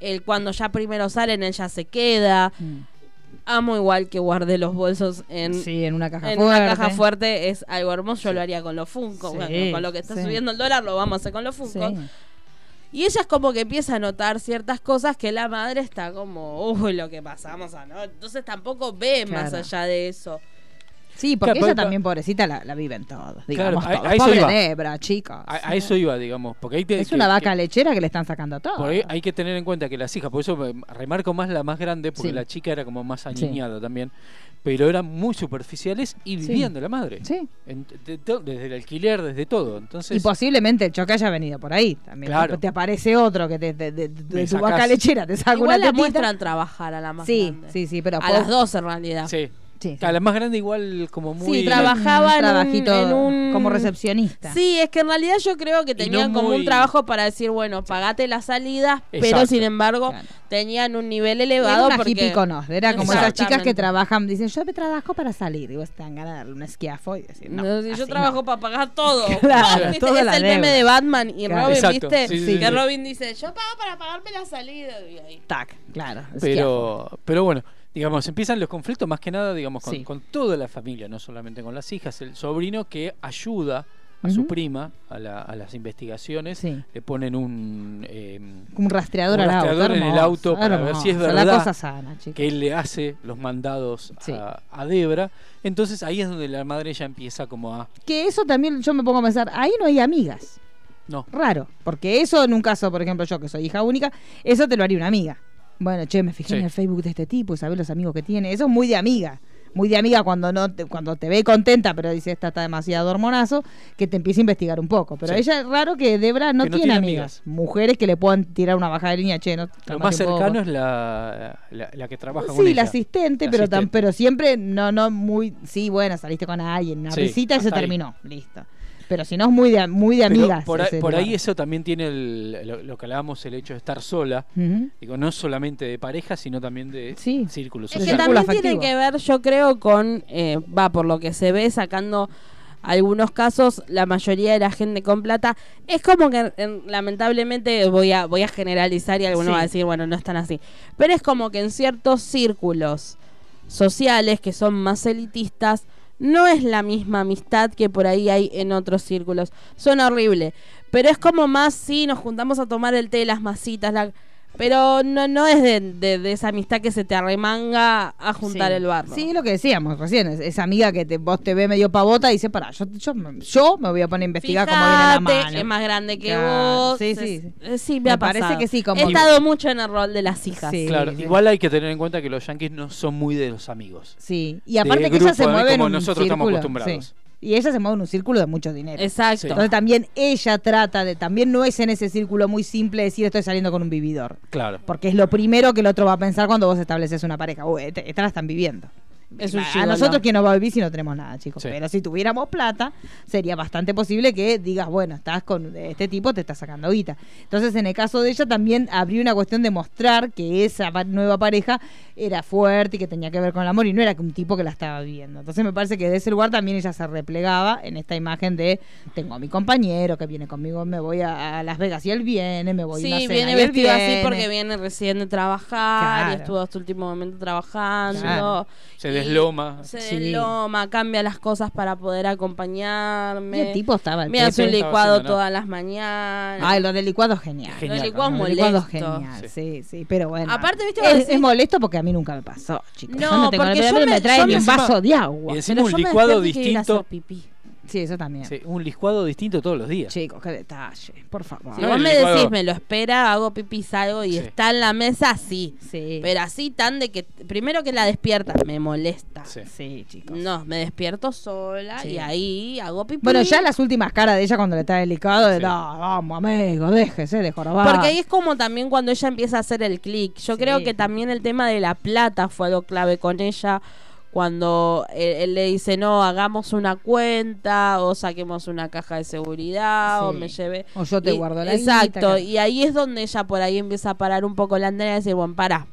el cuando ya primero salen, ella se queda. Mm. Amo igual que guarde los bolsos en, Sí, en una caja en una caja fuerte, es algo hermoso, yo lo haría con los Funko. Sí, Bueno, con lo que está subiendo el dólar lo vamos a hacer con los. Funko. Y ella es como que empieza a notar ciertas cosas que la madre está como, uy, lo que pasamos anoche. Entonces tampoco ve más allá de eso. Sí, porque Claro, ella también, pobrecita, la, la viven todos. Digamos, Claro, a- todos. a eso Pobre iba. Debra, chicos. A, a eso iba, digamos, porque ahí te- es que- una vaca que- lechera que le están sacando todo. por ahí hay que tener en cuenta que las hijas, por eso remarco más la más grande, porque Sí. la chica era como más aniñada también, pero eran muy superficiales y Sí. vivían de la madre. Sí. En- de desde el alquiler, desde todo. Entonces, Y posiblemente el choque haya venido por ahí también. Claro. Te- aparece otro que te, de, de- de Me tu vaca lechera te saca Igual una la muestran trabajar a la más Sí, grande. sí, sí, pero A las dos en realidad. sí. Sí, sí. A la más grande igual como muy... Sí, trabajaba en un- trabajito en un- como recepcionista. Sí, es que en realidad yo creo que no tenían como muy- un trabajo para decir, bueno, pagate las salidas, pero Exacto. sin embargo Claro. tenían un nivel Era elevado una porque hippie conos, era como esas chicas que trabajan, dicen, yo me trabajo para salir, y vos te dan ganas de darle un esquiafo y decir, no, No, si yo no. trabajo para pagar todo. Claro, ¿Viste? toda es la el meme de Batman y Claro. Robin, Exacto, ¿viste? sí, sí, sí, que sí. Robin dice, yo pago para pagarme la salida. Y ahí. Tac, claro. esquiafo. Pero, pero bueno, digamos, empiezan los conflictos más que nada, digamos, con, Sí. con toda la familia, no solamente con las hijas, el sobrino que ayuda a su prima a, la- a las investigaciones, Sí. le ponen un... eh, un rastreador, un al auto. rastreador en el auto para ver si es verdad La cosa sana, chicos. que él le hace los mandados Sí. a, a Debra. Entonces ahí es donde la madre ya empieza como a... Que eso también yo me pongo a pensar, ahí no hay amigas. No, Raro, porque eso en un caso, por ejemplo, yo que soy hija única, eso te lo haría una amiga. Bueno, che, me fijé Sí. en el Facebook de este tipo y sabés los amigos que tiene. Eso es muy de amiga. Muy de amiga cuando no te, cuando te ve contenta, pero dice esta está demasiado hormonazo, que te empiece a investigar un poco. Pero Sí. ella es raro que Debra no, Que no tiene, tiene amigas. Mujeres que le puedan tirar una bajada de línea, che, no. lo más cercano es la, la, la que trabaja con Sí, ella. la asistente, pero asistente. pero siempre no no muy sí, bueno, saliste con alguien, una Sí, risita y se ahí. terminó, listo. Pero si no es muy de muy de Pero amigas. por, ahí- por eso también tiene el- lo, lo que hablábamos, el hecho de estar sola. Ujú. Digo, no solamente de pareja, sino también de Sí. círculos Es de que sociales. también tiene que ver, yo creo, con, eh, va, por lo que se ve sacando algunos casos, la mayoría de la gente con plata, es como que en- lamentablemente voy a, voy a generalizar y alguno Sí. va a decir, bueno, no están así, pero es como que en ciertos círculos sociales que son más elitistas, no es la misma amistad que por ahí hay en otros círculos. Suena horrible, pero es como más, sí, nos juntamos a tomar el té, las masitas, la... Pero no, no es de, de- de esa amistad que se te arremanga a juntar Sí. el barro. Sí, es lo que decíamos recién, es- esa amiga que te, vos te ve medio pavota y dice, pará, yo, yo, me- yo me voy a poner a investigar cómo viene la Fíjate, mano. es más grande que Claro, vos. sí, sí. eh, sí, me, Me ha parece pasado. que sí, como- He estado mucho en el rol de las hijas. Sí. Claro, sí. igual hay que tener en cuenta que los yankees no son muy de los amigos. Sí, y aparte de que ella se mueve en como un nosotros estamos círculo, acostumbrados. Y ella se mueve en un círculo de mucho dinero. Exacto. Sí. Entonces también ella trata de, también no es en ese círculo muy simple decir estoy saliendo con un vividor. Claro. Porque es lo primero que el otro va a pensar cuando vos estableces una pareja. Uy, esta, esta la están viviendo. Es un a nosotros quién nos va a vivir si no tenemos nada, chicos. Sí. Pero si tuviéramos plata, sería bastante posible que digas, bueno, estás con este tipo, te está sacando guita. Entonces, en el caso de ella, también habría una cuestión de mostrar que esa nueva pareja era fuerte y que tenía que ver con el amor y no era que un tipo que la estaba viviendo. Entonces, me parece que de ese lugar también ella se replegaba en esta imagen de tengo a mi compañero que viene conmigo, me voy a, a Las Vegas y él viene, me voy a una Sí, cena viene y él vestido así porque viene recién de trabajar Claro. y estuvo hasta último momento trabajando. Claro. Se desloma. Se Sí. desloma, cambia las cosas para poder acompañarme. el tipo estaba el Me hace un licuado haciendo todas las mañanas. Ay, lo del licuado es genial. Genial. Los licuados Lo del licuado es molestos. genial, Sí. sí, sí, pero bueno. Aparte, ¿viste? Es, decís- es molesto porque a mí nunca me pasó, chicos. No, yo no tengo porque yo me- me traen un vaso de agua. Y encima Pero un licuado distinto. Sí, eso también. Sí, un licuado distinto todos los días. Chicos, qué detalle, por favor. Si No, vos el me licuado- decís, me lo espera, hago pipí, salgo y Sí. está en la mesa, sí. Sí. Pero así tan de que, primero que la despierta, me molesta. Sí. Sí, chicos. No, me despierto sola Sí. y ahí hago pipí. Bueno, ya las últimas caras de ella cuando le está el licuado, de Sí. no, vamos, amigo, déjese de jorobar. Porque ahí es como también cuando ella empieza a hacer el clic. Yo Sí. creo que también el tema de la plata fue algo clave con ella. Cuando él, él le dice, no, hagamos una cuenta o saquemos una caja de seguridad o me lleve... O yo te Y- guardo la Exacto, guita, y ahí es donde ella por ahí empieza a parar un poco la antena y decir, bueno, para.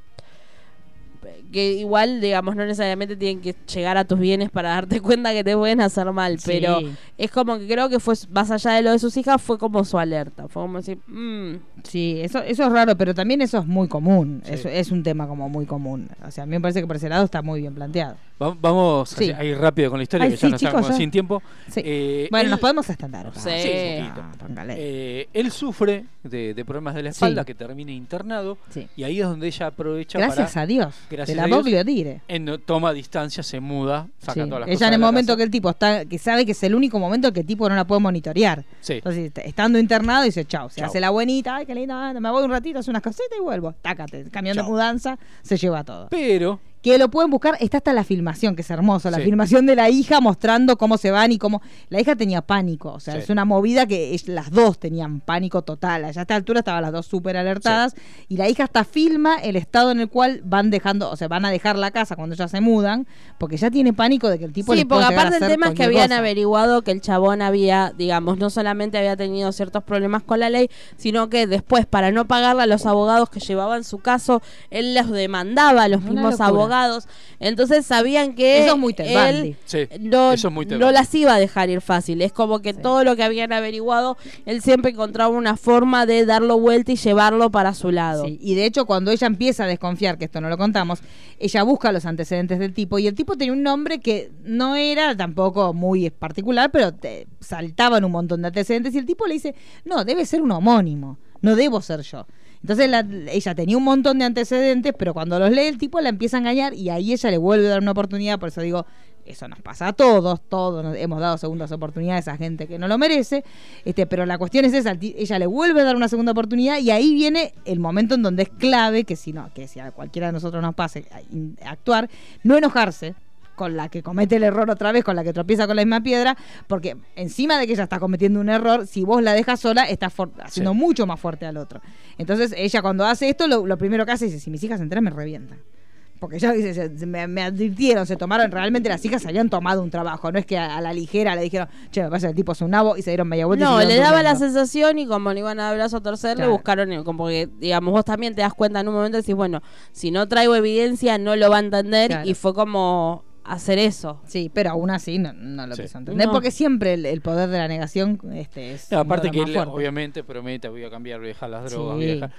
Que igual, digamos, no necesariamente tienen que llegar a tus bienes para darte cuenta que te pueden hacer mal, Sí. pero es como que creo que fue más allá de lo de sus hijas, fue como su alerta. Fue como decir, mm, Sí, eso, eso es raro, pero también eso es muy común. Sí. Eso es un tema como muy común. O sea, a mí me parece que por ese lado está muy bien planteado. Va- Vamos Sí. a ir rápido con la historia, Ay, que sí, ya no estamos chicos, ya. sin tiempo. Sí. Eh, bueno, él- nos podemos extender. Sí. Ah. Eh, él sufre de, de problemas de la espalda, que termina internado, Sí. y ahí es donde ella aprovecha Gracias para... a Dios. Gracias de la a Dios. En- toma distancia, se muda, saca todas las Ella cosas en el momento casa. que el tipo está, que sabe que es el único momento que el tipo no la puede monitorear. Entonces, est- estando internado, dice chau. Se Chau. hace la buenita, ay, qué linda, me voy un ratito, hace unas cositas y vuelvo. Tácate, camión de mudanza, se lleva todo. Pero Que lo pueden buscar, está hasta la filmación, que es hermoso, la Sí. filmación de la hija mostrando cómo se van y cómo... La hija tenía pánico, o sea, Sí. es una movida que las dos tenían pánico total. Allá a esta altura estaban las dos súper alertadas y la hija hasta filma el estado en el cual van dejando, o sea, van a dejar la casa cuando ya se mudan, porque ya tiene pánico de que el tipo Sí, porque aparte el tema es que habían cosa. averiguado que el chabón había, digamos, no solamente había tenido ciertos problemas con la ley, sino que después, para no pagarle a los abogados que llevaban su caso, él los demandaba a los Una mismos locura. abogados. Entonces sabían que Eso es muy él Sí, no, eso es muy no las iba a dejar ir fácil. Es como que Sí. todo lo que habían averiguado, él siempre encontraba una forma de darlo vuelta y llevarlo para su lado. Sí, y de hecho cuando ella empieza a desconfiar, que esto no lo contamos, ella busca los antecedentes del tipo y el tipo tenía un nombre que no era tampoco muy particular, pero te saltaban un montón de antecedentes y el tipo le dice, no, debe ser un homónimo, no debo ser yo. Entonces la- ella tenía un montón de antecedentes, pero cuando los lee el tipo la empieza a engañar y ahí ella le vuelve a dar una oportunidad, por eso digo, eso nos pasa a todos, todos nos hemos dado segundas oportunidades a gente que no lo merece, este, pero la cuestión es esa, ella le vuelve a dar una segunda oportunidad y ahí viene el momento en donde es clave que si no, que si a cualquiera de nosotros nos pase a actuar, no enojarse con la que comete el error otra vez, con la que tropieza con la misma piedra, porque encima de que ella está cometiendo un error, si vos la dejas sola, estás haciendo Sí. mucho más fuerte al otro. Entonces ella cuando hace esto, lo, lo primero que hace es, si mis hijas se enteran, me revientan. Porque ya se- se- me, me advirtieron, se tomaron, realmente las hijas se habían tomado un trabajo, no es que a, a la ligera le dijeron, che, me pasa el tipo es un nabo y se dieron media vuelta. y No, le daba la sensación y como no iban a dar brazo a torcer, Claro. le buscaron, el- como que, digamos, vos también te das cuenta en un momento y decís, bueno, si no traigo evidencia no lo va a entender Claro. y fue como hacer eso. Sí, pero aún así no, no lo Sí. quiso entender, No. porque siempre el, el poder de la negación este, es... No, aparte que él obviamente promete, voy a cambiar, voy a dejar las drogas, Sí. voy a dejar...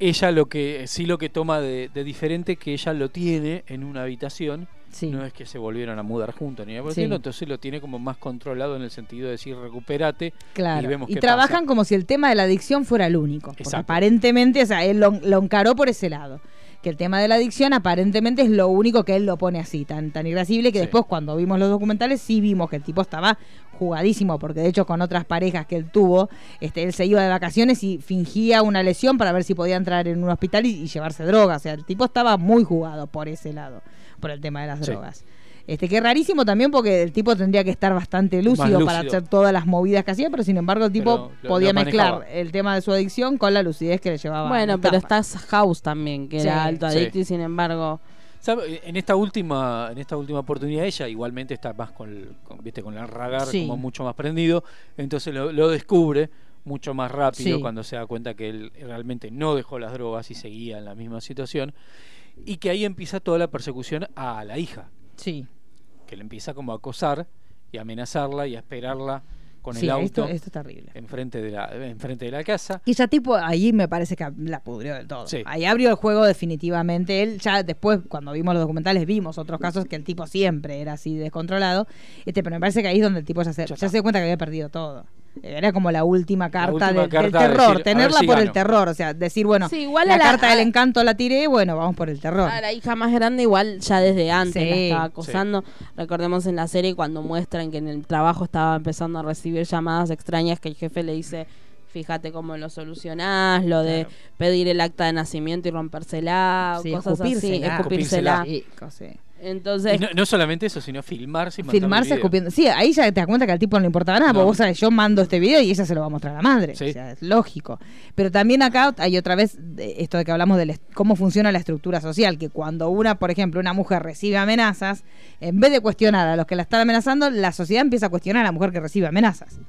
Ella lo que, sí lo que toma de, de diferente que ella lo tiene en una habitación, Sí. no es que se volvieron a mudar juntos ni nada por el Sí. estilo, entonces lo tiene como más controlado en el sentido de decir recupérate Claro. y vemos Y qué trabajan pasa. como si el tema de la adicción fuera el único. Porque aparentemente, o sea, él lo, lo encaró por ese lado. Que el tema de la adicción aparentemente es lo único que él lo pone así, tan, tan irascible, que Sí. después cuando vimos los documentales sí vimos que el tipo estaba jugadísimo, porque de hecho con otras parejas que él tuvo, este, él se iba de vacaciones y fingía una lesión para ver si podía entrar en un hospital y, y llevarse drogas. O sea, el tipo estaba muy jugado por ese lado, por el tema de las Sí. drogas. Este, que rarísimo también porque el tipo tendría que estar bastante lúcido, para hacer todas las movidas que hacía, pero sin embargo el tipo Pero podía lo mezclar manejaba. el tema de su adicción con la lucidez que le llevaba. bueno, pero está House también, que Sí. era alto Sí. adicto y sin embargo... ¿Sabe? En esta última, en esta última oportunidad ella igualmente está más con, el- con, viste, con el radar Sí. como mucho más prendido, entonces lo, lo descubre mucho más rápido Sí. cuando se da cuenta que él realmente no dejó las drogas y seguía en la misma situación y que ahí empieza toda la persecución a la hija, Sí, que le empieza como a acosar y a amenazarla y a esperarla con sí, el auto esto, esto es terrible. enfrente de la enfrente de la casa. Y ya tipo, ahí me parece que la pudrió del todo. Sí. Ahí abrió el juego definitivamente. Él ya después, cuando vimos los documentales, vimos otros casos que el tipo siempre era así descontrolado. Este, pero me parece que ahí es donde el tipo ya se, Ya se dio cuenta que había perdido todo. Era como la última carta, última del, carta terror, decir, tenerla si por el terror, o sea, decir, bueno, Sí, igual la, carta del encanto la tiré, bueno, vamos por el terror. A la hija más grande igual ya desde antes la estaba acosando. Recordemos en la serie cuando muestran que en el trabajo estaba empezando a recibir llamadas extrañas que el jefe le dice, fíjate cómo lo solucionás, lo de Claro. pedir el acta de nacimiento y rompérsela, Sí, cosas así, escupírsela. escupírsela. Entonces, Y no, no solamente eso, sino filmarse y filmarse escupiendo. Sí, ahí ya te das cuenta que al tipo no le importaba nada, No. porque vos sabes, yo mando este video y ella se lo va a mostrar a la madre. Sí. O sea, es lógico. Pero también acá hay otra vez esto de que hablamos de cómo funciona la estructura social, que cuando una, por ejemplo, una mujer recibe amenazas, en vez de cuestionar a los que la están amenazando, la sociedad empieza a cuestionar a la mujer que recibe amenazas.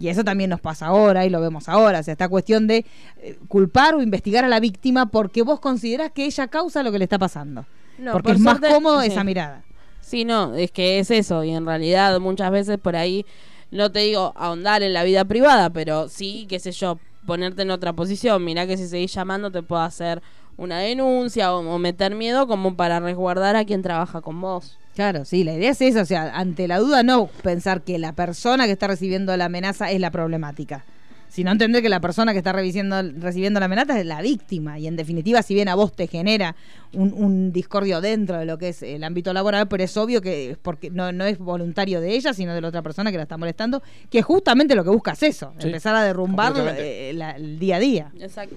Y eso también nos pasa ahora y lo vemos ahora. O sea, esta cuestión de eh, culpar o investigar a la víctima porque vos considerás que ella causa lo que le está pasando. No, porque por es más cómodo sí. esa mirada. Sí, no, es que es eso, y en realidad muchas veces por ahí no te digo ahondar en la vida privada, pero sí, qué sé yo, ponerte en otra posición. Mirá que si seguís llamando te puedo hacer una denuncia o, o meter miedo como para resguardar a quien trabaja con vos. Claro, sí, la idea es esa, o sea, ante la duda no pensar que la persona que está recibiendo la amenaza es la problemática, sino entender que la persona que está recibiendo, recibiendo la amenaza es la víctima y en definitiva si bien a vos te genera un, un discordio dentro de lo que es el ámbito laboral, pero es obvio que es porque no, no es voluntario de ella, sino de la otra persona que la está molestando, que justamente lo que busca es eso, Sí, empezar a derrumbar eh, la- el día a día. Exacto.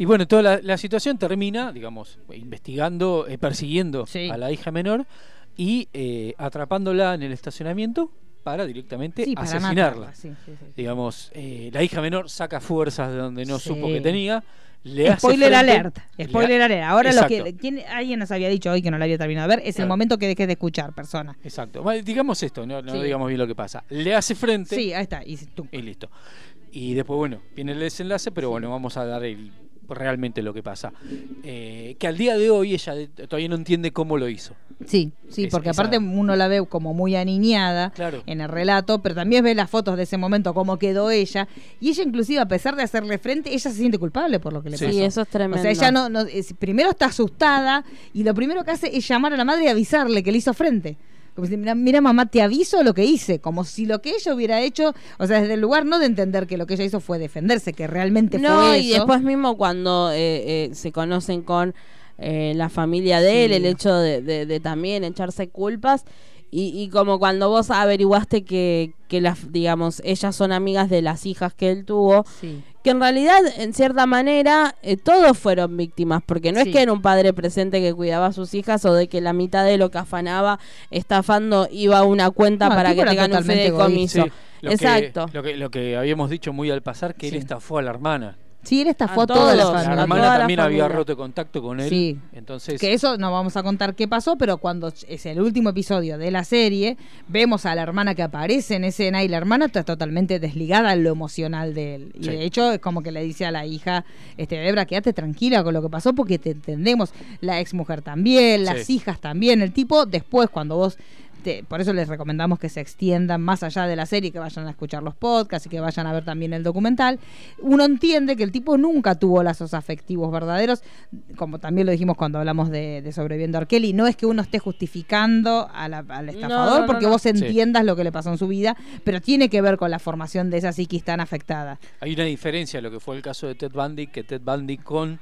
Y bueno, toda la, la situación termina, digamos, investigando, eh, persiguiendo Sí. a la hija menor y eh, atrapándola en el estacionamiento para directamente Sí, para asesinarla. matarla, sí, sí, sí. Digamos, eh, la hija menor saca fuerzas de donde no supo que tenía. Le hace Spoiler frente- alert. Spoiler le- alert. Ahora lo Exacto. que ¿quién- alguien nos había dicho hoy que no lo había terminado de ver, es el momento que dejes de escuchar, persona. Exacto. Bueno, digamos esto, no, digamos bien lo que pasa. Le hace frente Sí, ahí está. Y tú. y listo. Y después, bueno, viene el desenlace, pero bueno, vamos a dar el, realmente lo que pasa. Eh, que al día de hoy ella todavía no entiende cómo lo hizo. Sí, sí, Es- porque esa- aparte uno la ve como muy aniñada Claro. en el relato, pero también ve las fotos de ese momento, cómo quedó ella. Y ella, inclusive, a pesar de hacerle frente, ella se siente culpable por lo que le Sí. pasó. Sí, eso es O tremendo. sea, ella no, no- es- primero está asustada y lo primero que hace es llamar a la madre y avisarle que le hizo frente. Como si, mira, mira, mamá, te aviso lo que hice. Como si lo que ella hubiera hecho, o sea, desde el lugar no de entender que lo que ella hizo fue defenderse, que realmente No, fue y eso. después mismo cuando eh, eh, se conocen con eh, la familia de él, Sí. el hecho de, de- de también echarse culpas. Y, y como cuando vos averiguaste que, que las, digamos, ellas son amigas de las hijas que él tuvo, Sí. que en realidad, en cierta manera, eh, todos fueron víctimas, porque no Sí. es que era un padre presente que cuidaba a sus hijas o de que la mitad de lo que afanaba estafando iba a una cuenta No, para que tengan un fideicomiso. Sí, lo Exacto. Que, lo, que, lo que habíamos dicho muy al pasar, que Sí. él estafó a la hermana. Sí, él estafó A a, toda la todos, La a familia. hermana toda la también había familia. roto contacto con él. Sí. Entonces, Que eso no vamos a contar qué pasó, pero cuando es el último episodio de la serie, vemos a la hermana que aparece en escena y la hermana está totalmente desligada en lo emocional de él. Y Sí. de hecho es como que le dice a la hija, este, Debra, quédate tranquila con lo que pasó porque te entendemos. La ex mujer también, las Sí. hijas también. El tipo, después cuando vos... te- por eso les recomendamos que se extiendan más allá de la serie, que vayan a escuchar los podcasts y que vayan a ver también el documental. Uno entiende que el tipo nunca tuvo lazos afectivos verdaderos, como también lo dijimos cuando hablamos de, de sobreviviendo a Arkeli, no es que uno esté justificando a la- al estafador no, no, porque no. vos Sí. entiendas lo que le pasó en su vida, pero tiene que ver con la formación de esa psiquis tan afectada. hay una diferencia, lo que fue el caso de Ted Bundy, que Ted Bundy con,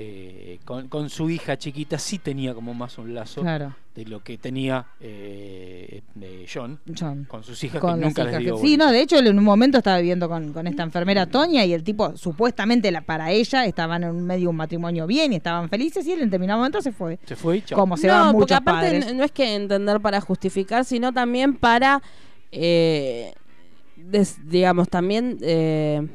eh, con, con su hija chiquita sí tenía como más un lazo Claro, de lo que tenía eh, de John John. con sus hijas, Con que nunca les hijas dio que- Sí, no, de hecho él en un momento estaba viviendo con, con esta enfermera Toña y el tipo supuestamente la, para ella estaban en un medio de un matrimonio bien y estaban felices y él en determinado momento se fue. Se fue y chao. Como se no, van porque muchos aparte padres. no es que entender para justificar, sino también para, eh, des- digamos, también eh,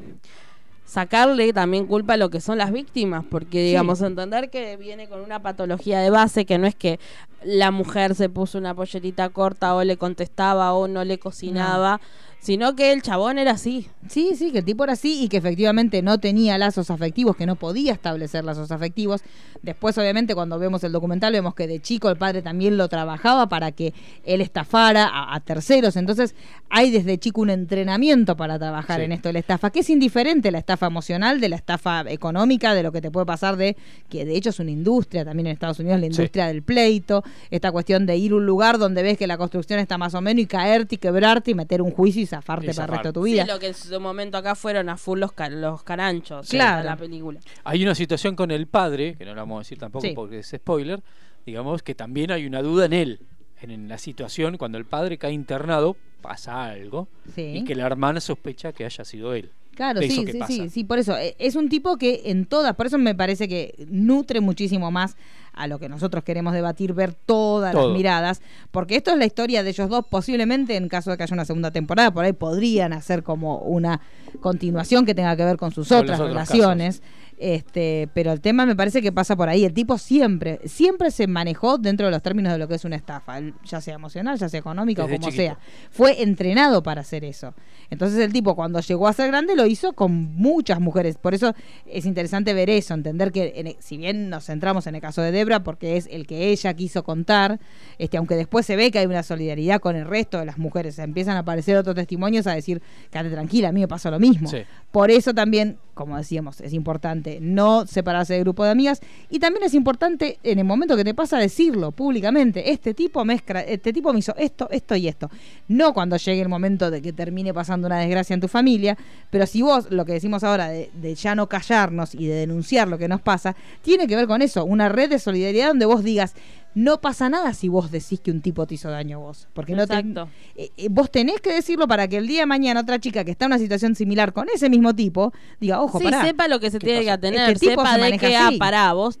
sacarle también culpa a lo que son las víctimas, porque digamos, entender que viene con una patología de base, que no es que la mujer se puso una pollerita corta o le contestaba o no le cocinaba, sino que el chabón era así. Sí, sí, que el tipo era así y que efectivamente no tenía lazos afectivos, que no podía establecer lazos afectivos. Después, obviamente, cuando vemos el documental, vemos que de chico el padre también lo trabajaba para que él estafara a, a terceros. Entonces, hay desde chico un entrenamiento para trabajar Sí. en esto de la estafa, que es indiferente la estafa emocional, de la estafa económica, de lo que te puede pasar de que de hecho es una industria también en Estados Unidos, la Sí. industria del pleito, esta cuestión de ir a un lugar donde ves que la construcción está más o menos y caerte y quebrarte y meter un juicio y zafarte Y para el resto de tu Sí, vida. lo que en su momento acá fueron a full los, ca- los caranchos Claro. de la película. Hay una situación con el padre, que no la vamos a decir tampoco Sí. porque es spoiler, digamos que también hay una duda en él, en, en la situación cuando el padre cae internado, pasa algo, Sí. y que la hermana sospecha que haya sido él. Claro, sí, sí, sí, sí, por eso. eh, Es un tipo que en todas, por eso me parece que nutre muchísimo más a lo que nosotros queremos debatir, ver todas Todo. las miradas, porque esto es la historia de ellos dos, posiblemente en caso de que haya una segunda temporada, por ahí podrían hacer como una continuación que tenga que ver con sus Con otras relaciones. Este, pero el tema me parece que pasa por ahí. El tipo siempre, siempre se manejó dentro de los términos de lo que es una estafa, ya sea emocional, ya sea económica Desde o como chiquito. sea. Fue entrenado para hacer eso. Entonces el tipo cuando llegó a ser grande lo hizo con muchas mujeres. Por eso es interesante ver eso, entender que en e- si bien nos centramos en el caso de Debra, porque es el que ella quiso contar, este, aunque después se ve que hay una solidaridad con el resto de las mujeres, empiezan a aparecer otros testimonios a decir, quédate tranquila, a mí me pasó lo mismo. Sí. Por eso también, como decíamos, es importante no separarse del grupo de amigas y también es importante en el momento que te pasa decirlo públicamente, este tipo me, escra- este tipo me hizo esto, esto y esto. No cuando llegue el momento de que termine pasando una desgracia en tu familia, pero si vos, lo que decimos ahora de ya no callarnos y de denunciar lo que nos pasa, tiene que ver con eso, una red de solidaridad donde vos digas, no pasa nada si vos decís que un tipo te hizo daño a vos, porque no te, Exacto. eh, eh, vos tenés que decirlo para que el día de mañana otra chica que está en una situación similar con ese mismo tipo diga, ojo, Sí, pará, sepa lo que se ¿qué tiene que atener, Este tipo sepa se de que, ah, así. pará, vos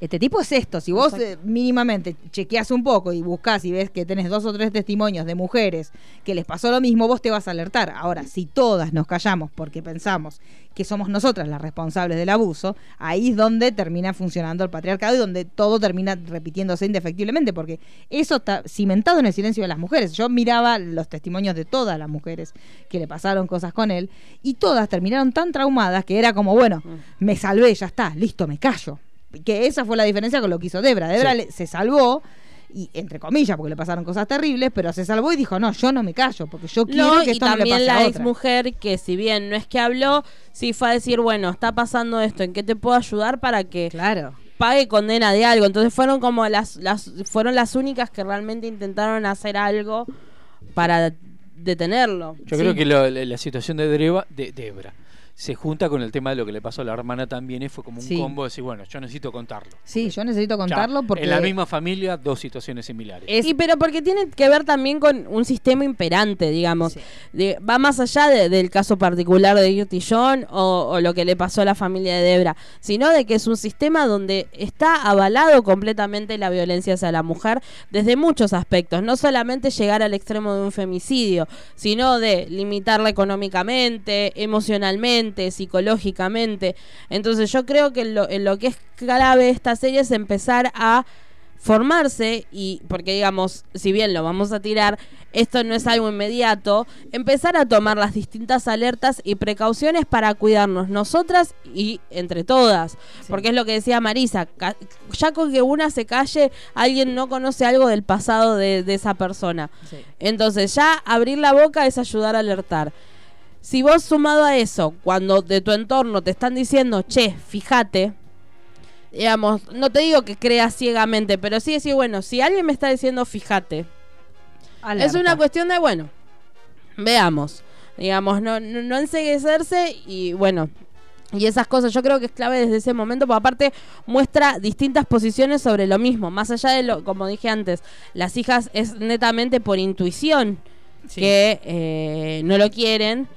Este tipo es esto. Si vos eh, mínimamente chequeás un poco y buscás y ves que tenés dos o tres testimonios de mujeres que les pasó lo mismo, vos te vas a alertar. Ahora, si todas nos callamos porque pensamos que somos nosotras las responsables del abuso, ahí es donde termina funcionando el patriarcado y donde todo termina repitiéndose indefectiblemente, porque eso está cimentado en el silencio de las mujeres. Yo miraba los testimonios de todas las mujeres que le pasaron cosas con él y todas terminaron tan traumadas que era como, bueno, me salvé, ya está, listo, me callo. Que esa fue la diferencia con lo que hizo Debra. Debra Sí. le- se salvó, y entre comillas, porque le pasaron cosas terribles, pero se salvó y dijo, no, yo no me callo, porque yo quiero No, que y esto no le también pase la a ex mujer que si bien no es que habló, sí fue a decir, bueno, está pasando esto, ¿en qué te puedo ayudar para que Claro. pague condena de algo? Entonces fueron como las, las fueron las únicas que realmente intentaron hacer algo para detenerlo. Yo Sí. creo que lo- la, la situación de Dreba, de Debra se junta con el tema de lo que le pasó a la hermana también y fue como un Sí. combo de decir, bueno, yo necesito contarlo. Sí, yo necesito Ya, contarlo porque En la misma familia, dos situaciones similares. es Y pero porque tiene que ver también con un sistema imperante, digamos. Sí. De- va más allá de- del caso particular de Dirty John o, o lo que le pasó a la familia de Debra, sino de que es un sistema donde está avalado completamente la violencia hacia la mujer desde muchos aspectos. No solamente llegar al extremo de un femicidio, sino de limitarla económicamente, emocionalmente, psicológicamente. Entonces yo creo que lo, en lo que es clave esta serie es empezar a formarse y porque digamos si bien lo vamos a tirar esto no es algo inmediato empezar a tomar las distintas alertas y precauciones para cuidarnos nosotras y entre todas porque es lo que decía Marisa ya con que una se calle alguien no conoce algo del pasado de, de esa persona Sí. entonces ya abrir la boca es ayudar a alertar si vos sumado a eso cuando de tu entorno te están diciendo che fíjate digamos, no te digo que creas ciegamente, pero sí decir, bueno, si alguien me está diciendo, fíjate, alerta. es una cuestión de, bueno, veamos, digamos, no, no, no enceguecerse y bueno. Y esas cosas, yo creo que es clave desde ese momento, porque aparte muestra distintas posiciones sobre lo mismo. Más allá de lo, como dije antes, las hijas es netamente por intuición Sí. que eh, no lo quieren.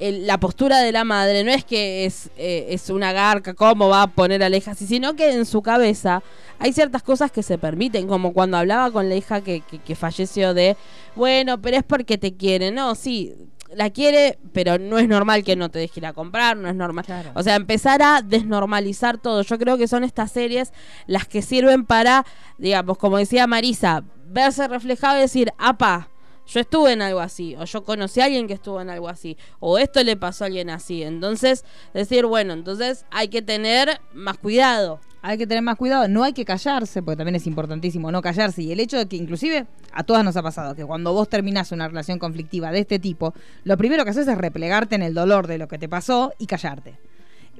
El- la postura de la madre no es que es, eh, es una garca, cómo va a poner a la hija así, sino que en su cabeza hay ciertas cosas que se permiten, como cuando hablaba con la hija que, que, que falleció de, bueno, pero es porque te quiere, no, sí, la quiere, pero no es normal que no te deje ir a comprar, no es normal. Claro. O sea, empezar a desnormalizar todo. Yo creo que son estas series las que sirven para, digamos, como decía Marisa, verse reflejado y decir, apa, yo estuve en algo así, o yo conocí a alguien que estuvo en algo así, o esto le pasó a alguien así. Entonces, decir, bueno, entonces hay que tener más cuidado. Hay que tener más cuidado, no hay que callarse, porque también es importantísimo no callarse. Y el hecho de que inclusive a todas nos ha pasado que cuando vos terminás una relación conflictiva de este tipo, lo primero que haces es replegarte en el dolor de lo que te pasó y callarte.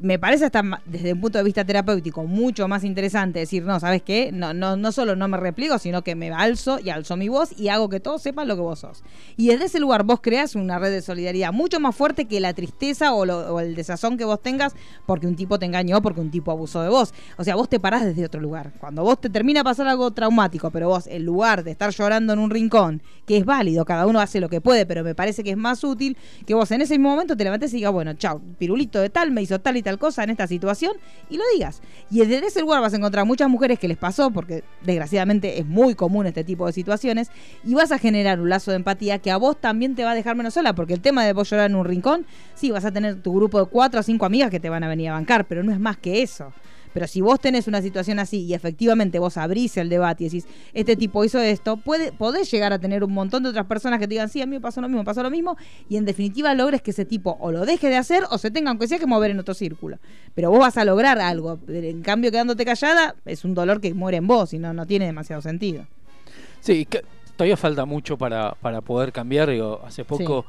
Me parece hasta desde un punto de vista terapéutico mucho más interesante decir, no, ¿sabes qué? No, no, no solo no me repliego, sino que me alzo y alzo mi voz y hago que todos sepan lo que vos sos. Y desde ese lugar vos creas una red de solidaridad mucho más fuerte que la tristeza o, lo- el desazón que vos tengas porque un tipo te engañó, porque un tipo abusó de vos. O sea, vos te parás desde otro lugar. Cuando vos te termina de pasar algo traumático, pero vos, en lugar de estar llorando en un rincón, que es válido, cada uno hace lo que puede, pero me parece que es más útil que vos en ese mismo momento te levantes y digas, bueno, chao, pirulito de tal me hizo tal y y cosa en esta situación y lo digas. Y desde ese lugar vas a encontrar muchas mujeres que les pasó, porque desgraciadamente es muy común este tipo de situaciones, y vas a generar un lazo de empatía que a vos también te va a dejar menos sola, porque el tema de vos llorar en un rincón, sí, vas a tener tu grupo de cuatro o cinco amigas que te van a venir a bancar, pero no es más que eso. Pero si vos tenés una situación así y efectivamente vos abrís el debate y decís, este tipo hizo esto, puede, podés llegar a tener un montón de otras personas que te digan, sí, a mí me pasó lo mismo, me pasó lo mismo, y en definitiva logres que ese tipo o lo deje de hacer o se tenga, aunque sea, que mover en otro círculo. Pero vos vas a lograr algo. En cambio, quedándote callada, es un dolor que muere en vos y no, no tiene demasiado sentido. Sí, que todavía falta mucho para, para poder cambiar. Digo, hace poco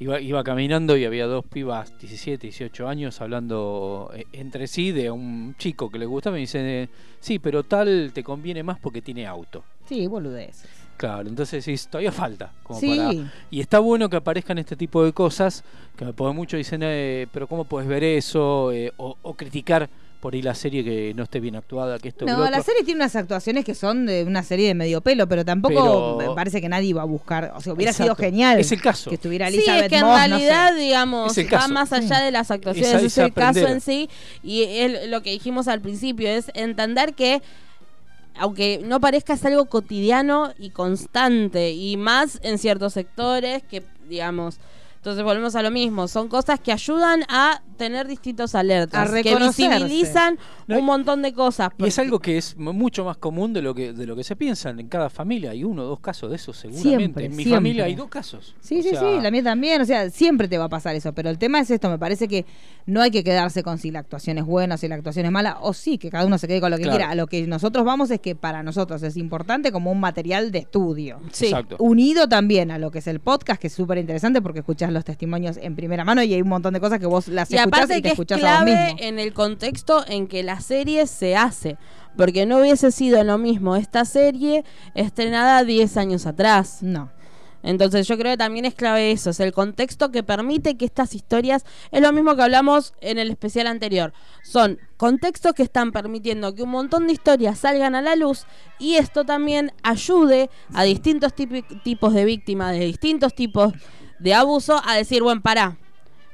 iba, iba caminando y había dos pibas, 17, 18 años, hablando eh, entre sí de un chico que le gustaba. Y me dice, sí, pero tal te conviene más porque tiene auto. Sí, boludez. Claro, entonces sí, todavía falta. Como Sí. para- y está bueno que aparezcan este tipo de cosas, que me porque muchos dicen, eh, pero ¿cómo puedes ver eso? Eh, o, o criticar por ahí la serie que no esté bien actuada, que esto No, la otro. serie tiene unas actuaciones que son de una serie de medio pelo, pero tampoco Pero- me parece que nadie iba a buscar. O sea, hubiera Exacto. sido genial Es el caso. que estuviera Sí, Elizabeth es que en Moss, no realidad, sé. digamos, Es el va más allá de las actuaciones, es, esa el caso en sí. Y el- lo que dijimos al principio es entender que, aunque no parezca, es algo cotidiano y constante, y más en ciertos sectores que, digamos. Entonces volvemos a lo mismo, son cosas que ayudan a tener distintos alertas, A que visibilizan No, un montón de cosas. Y es algo que es mucho más común de lo que de lo que se piensa en cada familia. Hay uno o dos casos de eso seguramente. Siempre, en mi siempre. familia hay dos casos. Sí, O sí, sea, sí, la mía también. O sea, siempre te va a pasar eso. Pero el tema es esto: me parece que no hay que quedarse con si la actuación es buena, si la actuación es mala, o sí, que cada uno se quede con lo que Claro. quiera. A lo que nosotros vamos es que para nosotros es importante como un material de estudio. Sí. Exacto. Unido también a lo que es el podcast, que es súper interesante porque escuchás los testimonios en primera mano y hay un montón de cosas que vos las Y escuchás aparte y te que es escuchás a vos mismo. en el contexto en que la serie se hace. Porque no hubiese sido lo mismo esta serie estrenada 10 años atrás. No. Entonces yo creo que también es clave eso, es el contexto que permite que estas historias, es lo mismo que hablamos en el especial anterior, son contextos que están permitiendo que un montón de historias salgan a la luz y esto también ayude a distintos tipos de víctimas, de distintos tipos de abuso, a decir, bueno, pará.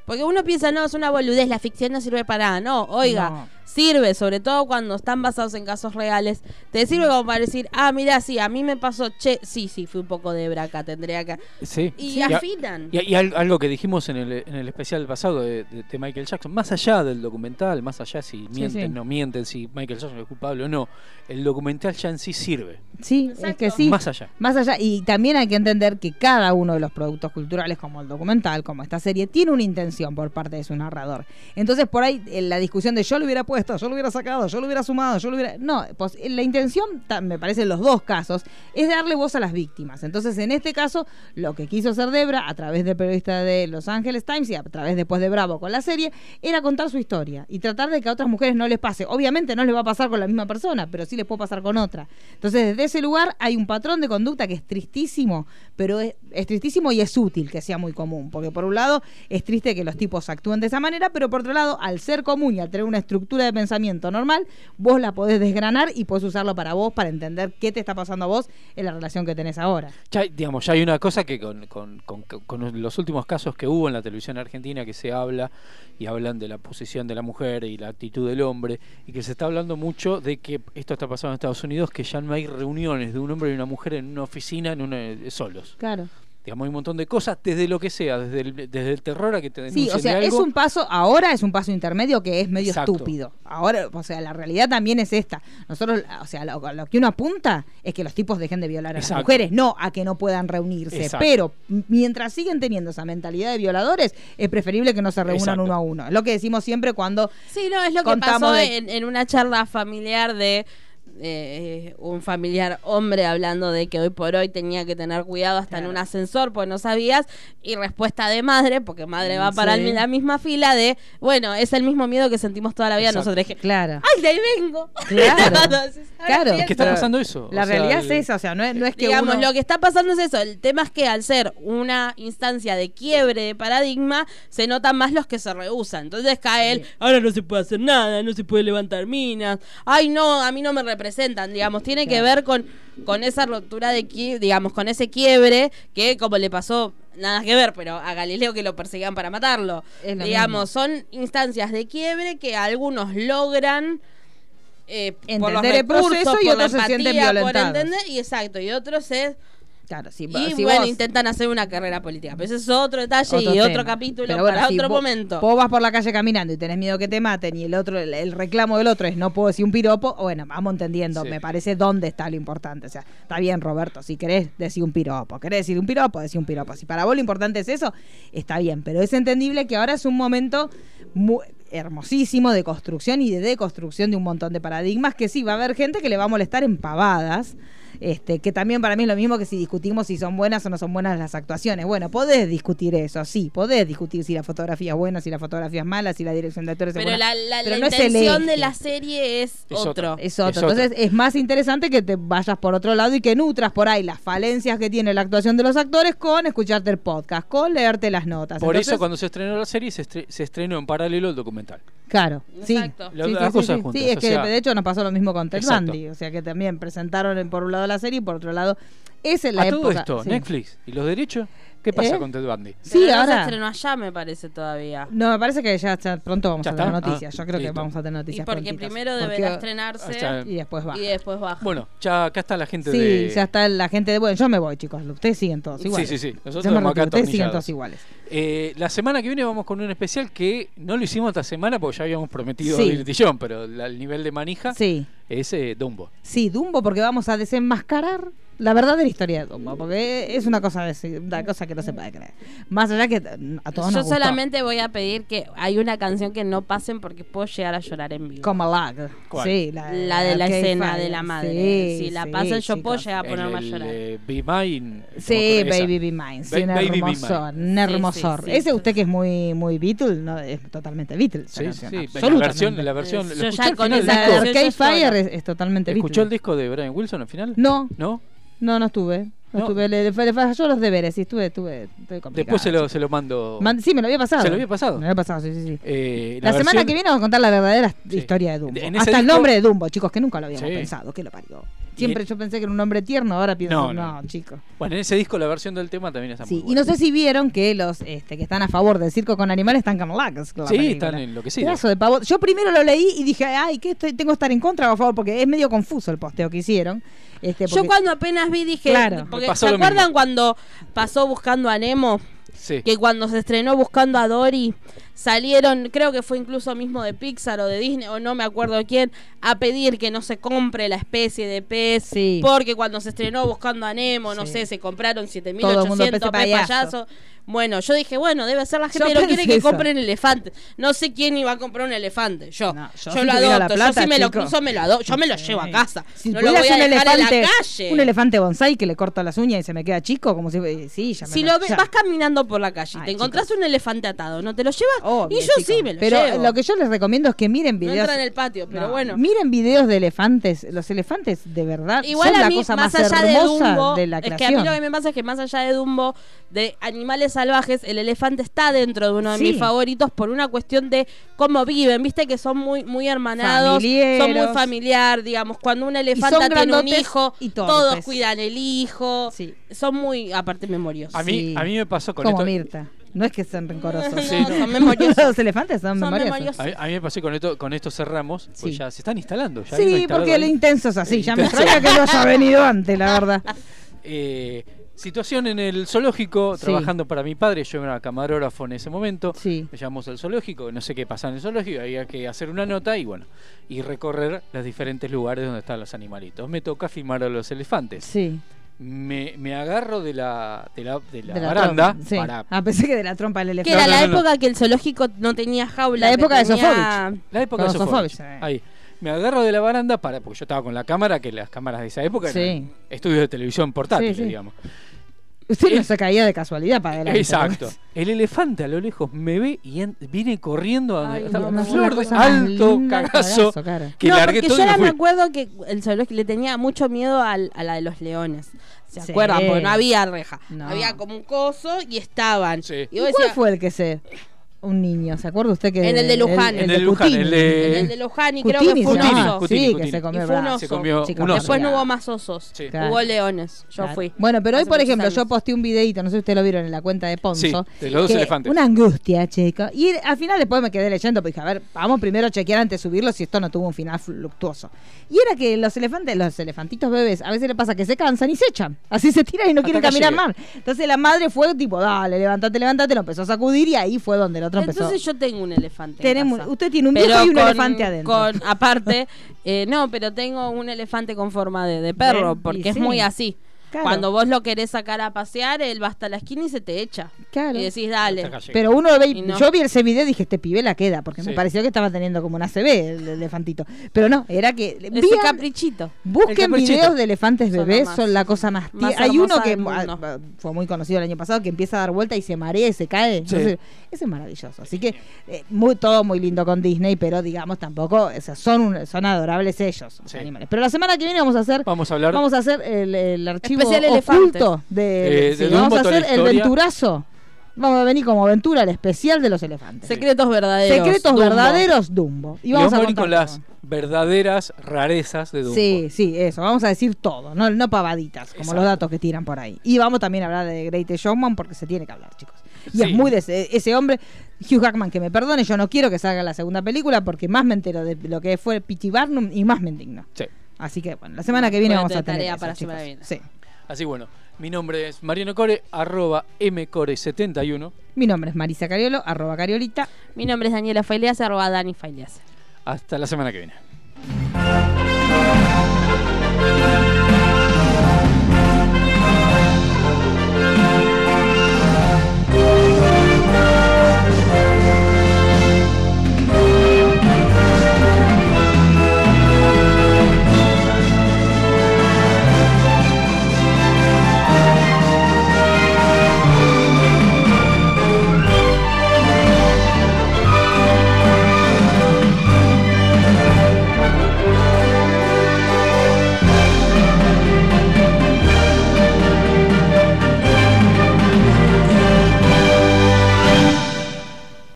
Porque uno piensa, no, es una boludez, la ficción no sirve para nada. No, oiga. Sirve, sobre todo cuando están basados en casos reales. Te sirve como para decir, ah, mira, sí, a mí me pasó, che, sí, sí, fui un poco de braca, tendría que. Sí. Y Sí, afinan. Y, y al- algo que dijimos en el, en el especial pasado de, de- de Michael Jackson, más allá del documental, más allá si mienten, sí. no mienten, si Michael Jackson es culpable o no, el documental ya en sí sirve. Sí, es que sí. Más allá. Más allá, y también hay que entender que cada uno de los productos culturales, como el documental, como esta serie, tiene una intención por parte de su narrador. Entonces, por ahí, en la discusión de yo lo hubiera puesto, yo lo hubiera sacado, yo lo hubiera sumado, yo lo hubiera. No, pues la intención, me parece en los dos casos, es darle voz a las víctimas. Entonces, en este caso, lo que quiso hacer Debra, a través del periodista de Los Angeles Times y a través después de Bravo con la serie, era contar su historia y tratar de que a otras mujeres no les pase. Obviamente no les va a pasar con la misma persona, pero sí les puede pasar con otra. Entonces, desde ese lugar hay un patrón de conducta que es tristísimo, pero es, es tristísimo y es útil que sea muy común. Porque por un lado es triste que los tipos actúen de esa manera, pero por otro lado, al ser común y al tener una estructura de pensamiento normal, vos la podés desgranar y podés usarlo para vos, para entender qué te está pasando a vos en la relación que tenés ahora. Ya, digamos, ya hay una cosa que con, con- con- con los últimos casos que hubo en la televisión argentina que se habla y hablan de la posición de la mujer y la actitud del hombre y que se está hablando mucho de que esto está pasando en Estados Unidos, que ya no hay reuniones de un hombre y una mujer en una oficina en una, eh, solos. Claro. Digamos, hay un montón de cosas, desde lo que sea, desde el, desde el terror a que te Sí, o sea, es un paso, ahora es un paso intermedio que es medio Exacto. estúpido. Ahora, o sea, la realidad también es esta. Nosotros, o sea, lo, lo que uno apunta es que los tipos dejen de violar a Exacto. las mujeres, no a que no puedan reunirse. Exacto. Pero mientras siguen teniendo esa mentalidad de violadores, es preferible que no se reúnan Exacto. uno a uno. Es lo que decimos siempre cuando Sí, no, es lo que pasó de- en, en una charla familiar de eh, un familiar hombre hablando de que hoy por hoy tenía que tener cuidado hasta en un ascensor, pues no sabías, y respuesta de madre, porque madre va para Sí. el- la misma fila de, bueno, es el mismo miedo que sentimos toda la vida Exacto. nosotros. Dije, Claro. ¡ay, de ahí vengo! Claro. Entonces, Claro. ¿Qué está pasando eso? La O sea, realidad el- es esa, o sea, no es, no es que Digamos, uno... lo que está pasando es eso. El tema es que al ser una instancia de quiebre de paradigma, se notan más los que se rehusan. Entonces cae el, ahora no se puede hacer nada, no se puede levantar minas. Ay, no, a mí no me representan. Digamos, tiene que ver con, con esa ruptura de digamos, con ese quiebre que, como le pasó nada que ver, pero a Galileo que lo persigan para matarlo. Digamos, son instancias de quiebre que algunos logran eh, por los Entender el recursos, proceso y por la otros se sienten empatía, por violentados. entender, y exacto, y otros es Claro, si, y si bueno, vos- intentan hacer una carrera política. Pero ese es otro detalle y tema. otro capítulo Pero bueno, para si otro vos- momento. Vos vas por la calle caminando y tenés miedo que te maten y el otro, el, el reclamo del otro es no puedo decir un piropo, bueno, vamos entendiendo, Sí. me parece dónde está lo importante. O sea, está bien, Roberto, si querés decir un piropo, querés decir un piropo, decir un piropo. Si para vos lo importante es eso, está bien. Pero es entendible que ahora es un momento mu- hermosísimo de construcción y de deconstrucción de un montón de paradigmas que sí, va a haber gente que le va a molestar en pavadas. Este, que también para mí es lo mismo que si discutimos si son buenas o no son buenas las actuaciones. Bueno, podés discutir eso, sí, podés discutir si la fotografía es buena, si la fotografía es mala, si la dirección de actores es pero buena. la, la- pero la no es el intención de la serie es, Es otro. otro. Es otro. Es otro. Entonces es más interesante que te vayas por otro lado y que nutras por ahí las falencias que tiene la actuación de los actores con escucharte el podcast, con leerte las notas. Por Entonces, eso cuando se estrenó la serie se, estre- se estrenó en paralelo el documental. Claro, sí. Exacto. Sí, Las- sí, sí, cosas sí. juntas, Sí, es o que sea- de hecho nos pasó lo mismo con Ted. Bundy, o sea que también presentaron en- por un lado la serie y por otro lado es la A todo época. esto, sí. Netflix y los derechos, ¿qué pasa ¿Eh? con Ted Bundy? Sí, Pero no se ahora. estrenó allá, me parece todavía. No, me parece que ya, pronto vamos ¿Ya a tener está? noticias. Ah, Yo creo que vamos a tener Y noticias. porque prontitas. primero Porque- deberá estrenarse Hasta- Y después baja. y después baja. Bueno, ya acá está la gente Sí, de... ya está la gente de. Bueno, yo me voy, chicos. Ustedes siguen todos Sí, iguales. sí, sí. Nosotros Yo me vamos acá Ustedes siguen todos iguales. Eh, la semana que viene vamos con un especial que no lo hicimos esta semana porque ya habíamos prometido Sí. el Dillon, pero la- el nivel de manija Sí. es eh, Dumbo. Sí, Dumbo, porque vamos a desenmascarar la verdadera historia de Dumbo. Porque es una cosa, de- una cosa que no se puede creer. Más allá que a todos Yo nos gustó. solamente voy a pedir que hay una canción que no pasen porque puedo llegar a llorar en vivo. Como lag. ¿Cuál? Sí, la, La de la escena Fire. de la madre. Sí, si la sí, pasan, yo puedo llegar a ponerme a llorar. eh, Be Mine. Sí. Baby Be Mine. Sí, Ba- un hermosor. Un hermosor. sí, sí. Ese usted que es muy, muy Beatle, no, es totalmente Beatle. Sí, canción, sí, la versión, la versión. Yo ¿lo ya escuchó con esa La de Arcade Fire es, totalmente ¿Escuchó Beatle. el disco de Brian Wilson al final? No, ¿No? No, no estuve. No, No. estuve. Le, falló los deberes, sí, estuve, estuve, estuve. Después se lo, se lo mando. Man- sí, me lo había pasado. ¿Se lo había pasado? Me lo había pasado, sí, sí, sí. Eh, La, semana versión- que viene vamos a contar la verdadera Sí. historia de Dumbo. Hasta el nombre de Dumbo, chicos, que nunca lo habíamos Sí. pensado. ¿Qué lo parió? Siempre Y- yo pensé que era un nombre tierno, ahora pienso, No, no, no. chicos. Bueno, en ese disco la versión del tema también está Sí, muy y no sé si vieron que los este, que están a favor del circo con animales están la Sí, película. están enloquecidos. Pedazo de pavo. Yo primero lo leí y dije, ay, ¿qué estoy, tengo que estar en contra o a favor? Porque es medio confuso el posteo que hicieron. Este, Yo cuando apenas vi dije, Claro. porque ¿se acuerdan mismo. cuando pasó buscando a Nemo? Sí. Que cuando se estrenó buscando a Dory, salieron, creo que fue incluso mismo de Pixar o de Disney, o no me acuerdo quién, a pedir que no se compre la especie de pez. Sí. Porque cuando se estrenó buscando a Nemo, no sé, se compraron Todo el mundo 7.800 pez pez payaso. Bueno, yo dije, bueno, debe ser la gente Yo que no quiere que eso. compren elefantes. No sé quién iba a comprar un elefante. Yo. No, yo yo, si lo adopto. plata, yo si me lo cruzo, me lo adopto. Yo me lo llevo a casa. Si no lo voy a dejar en la elefante, calle. un elefante bonsai que le corta las uñas y se me queda chico, como si eh, sí, ya me Si lo ves, ya. vas caminando por la calle y te encontrás un elefante atado, ¿no te lo llevas? Obvio, y yo sí me lo Pero llevo. lo que yo les recomiendo es que miren no videos. entra en el patio, pero No, bueno. Miren videos de elefantes. Los elefantes, de verdad, Igual son a la mí, cosa más más, allá de hermosa Dumbo, de la es que a creación. mí lo que me pasa es que más allá de Dumbo, de animales salvajes, el elefante está dentro de uno de Sí. mis favoritos por una cuestión de cómo viven, viste que son muy muy hermanados, son muy Familiares. familiar, digamos, cuando una elefanta son tiene un hijo, y todos cuidan el hijo, Sí. son muy, aparte memoriosos. A mí, Sí. a mí me pasó con Como esto. Mirta. No es que sean rencorosos. Sí, no. son memoriosos. Los elefantes son, Son memoriosos. memoriosos. A mí, a mí me pasó con esto, con esto cerramos, pues Sí. ya se están instalando. Ya Sí, porque el intenso es así. El Ya me extraña que no haya venido antes, la verdad. Eh, situación en el zoológico, Sí. trabajando para mi padre, yo era camarógrafo en ese momento. Sí. Me llamamos al zoológico, no sé qué pasa en el zoológico, había que hacer una nota y bueno, y recorrer los diferentes lugares donde están los animalitos. Me toca filmar a los elefantes. Sí. Me, me agarro de la, de la, de la De la baranda trompa, sí. para Ah, pensé que de la trompa del Que elefante. era No, la no, no. época que el zoológico no tenía jaula. La que época de tenía- Sofovich. la época de Sofovich. Sofovich. Ahí. Me agarro de la baranda para, porque yo estaba con la cámara, que las cámaras de esa época Sí. eran estudios de televisión portátiles, Sí, sí. digamos. Usted no se caía de casualidad para adelante. Exacto. El elefante a lo lejos me ve y en- viene corriendo a Ay, no, flor de alto linda, cagazo. Que no, largué porque todo yo ahora me acuerdo que el zoológico le tenía mucho miedo a la de los leones. ¿Se Sí. acuerdan? Porque no había reja. No. Había como un coso y estaban. Sí. Y ¿Y vos cuál decías, fue el que se.? un niño. ¿Se acuerda usted que en el de Luján, el, el, de Luján, el, de... el y creo que fue un oso. Sí, que se comió, fue un oso. Se comió Chico. Después no hubo más osos, hubo leones. Yo fui. Bueno, pero hoy por ejemplo yo posté un videito, no sé si ustedes lo vieron en la cuenta de Ponzo, sí, de los dos elefantes. Una angustia, chico. Y al final después me quedé leyendo, pues a ver, vamos primero a chequear antes de subirlo si esto no tuvo un final fluctuoso. Y era que los elefantes, los elefantitos bebés, a veces le pasa que se cansan y se echan. Así se tiran y no quieren caminar más. Entonces la madre fue tipo, dale, levantate, levántate, lo empezó a sacudir y ahí fue donde lo entonces yo tengo un elefante. Tenemos. Usted tiene un viejo y un elefante adentro. Con, aparte, eh, no, pero tengo un elefante con forma de, perro, porque es muy así. Claro. Cuando vos lo querés sacar a pasear, él va hasta la esquina y se te echa. Claro. Y decís, dale. Pero uno ve, Y no. yo vi ese video y dije, este pibe la queda, porque me pareció que estaba teniendo como una CB el elefantito. Pero no, era que... Ese vean- caprichito. Busquen caprichito. videos de elefantes bebés, son la cosa más... más. Hay uno que ah, fue muy conocido el año pasado, que empieza a dar vuelta y se marea y se cae. Sí. Entonces, ese es maravilloso. Así que eh, muy, todo muy lindo con Disney, pero digamos tampoco, o sea, son, un- son adorables ellos, los Sí. animales. Pero la semana que viene vamos a hacer... Vamos a hablar. Vamos a hacer el, el archivo Especial oculto de, Eh, sí, de vamos a hacer el venturazo. Vamos a venir como aventura el especial de los elefantes. Secretos verdaderos. Secretos Dumbo. verdaderos Dumbo. Y Y vamos a venir contar con las verdaderas rarezas de Dumbo. Sí, sí, eso. Vamos a decir todo, no, no pavaditas, como Exacto. los datos que tiran por ahí. Y vamos también a hablar de Great Showman porque se tiene que hablar, chicos. Y Sí. es muy de ese, ese hombre, Hugh Jackman, que me perdone, yo no quiero que salga la segunda película porque más me entero de lo que fue P.T. Barnum y más me indigno. Sí. Así que, bueno, la semana que viene Bueno, vamos a tener tarea eso, para chicos. semana que viene. Sí. Así bueno, mi nombre es Mariano Core, arroba mcore71. Mi nombre es Marisa Cariolo, arroba Cariolita. Mi nombre es Daniela Faileas, arroba Dani Faileas. Hasta la semana que viene.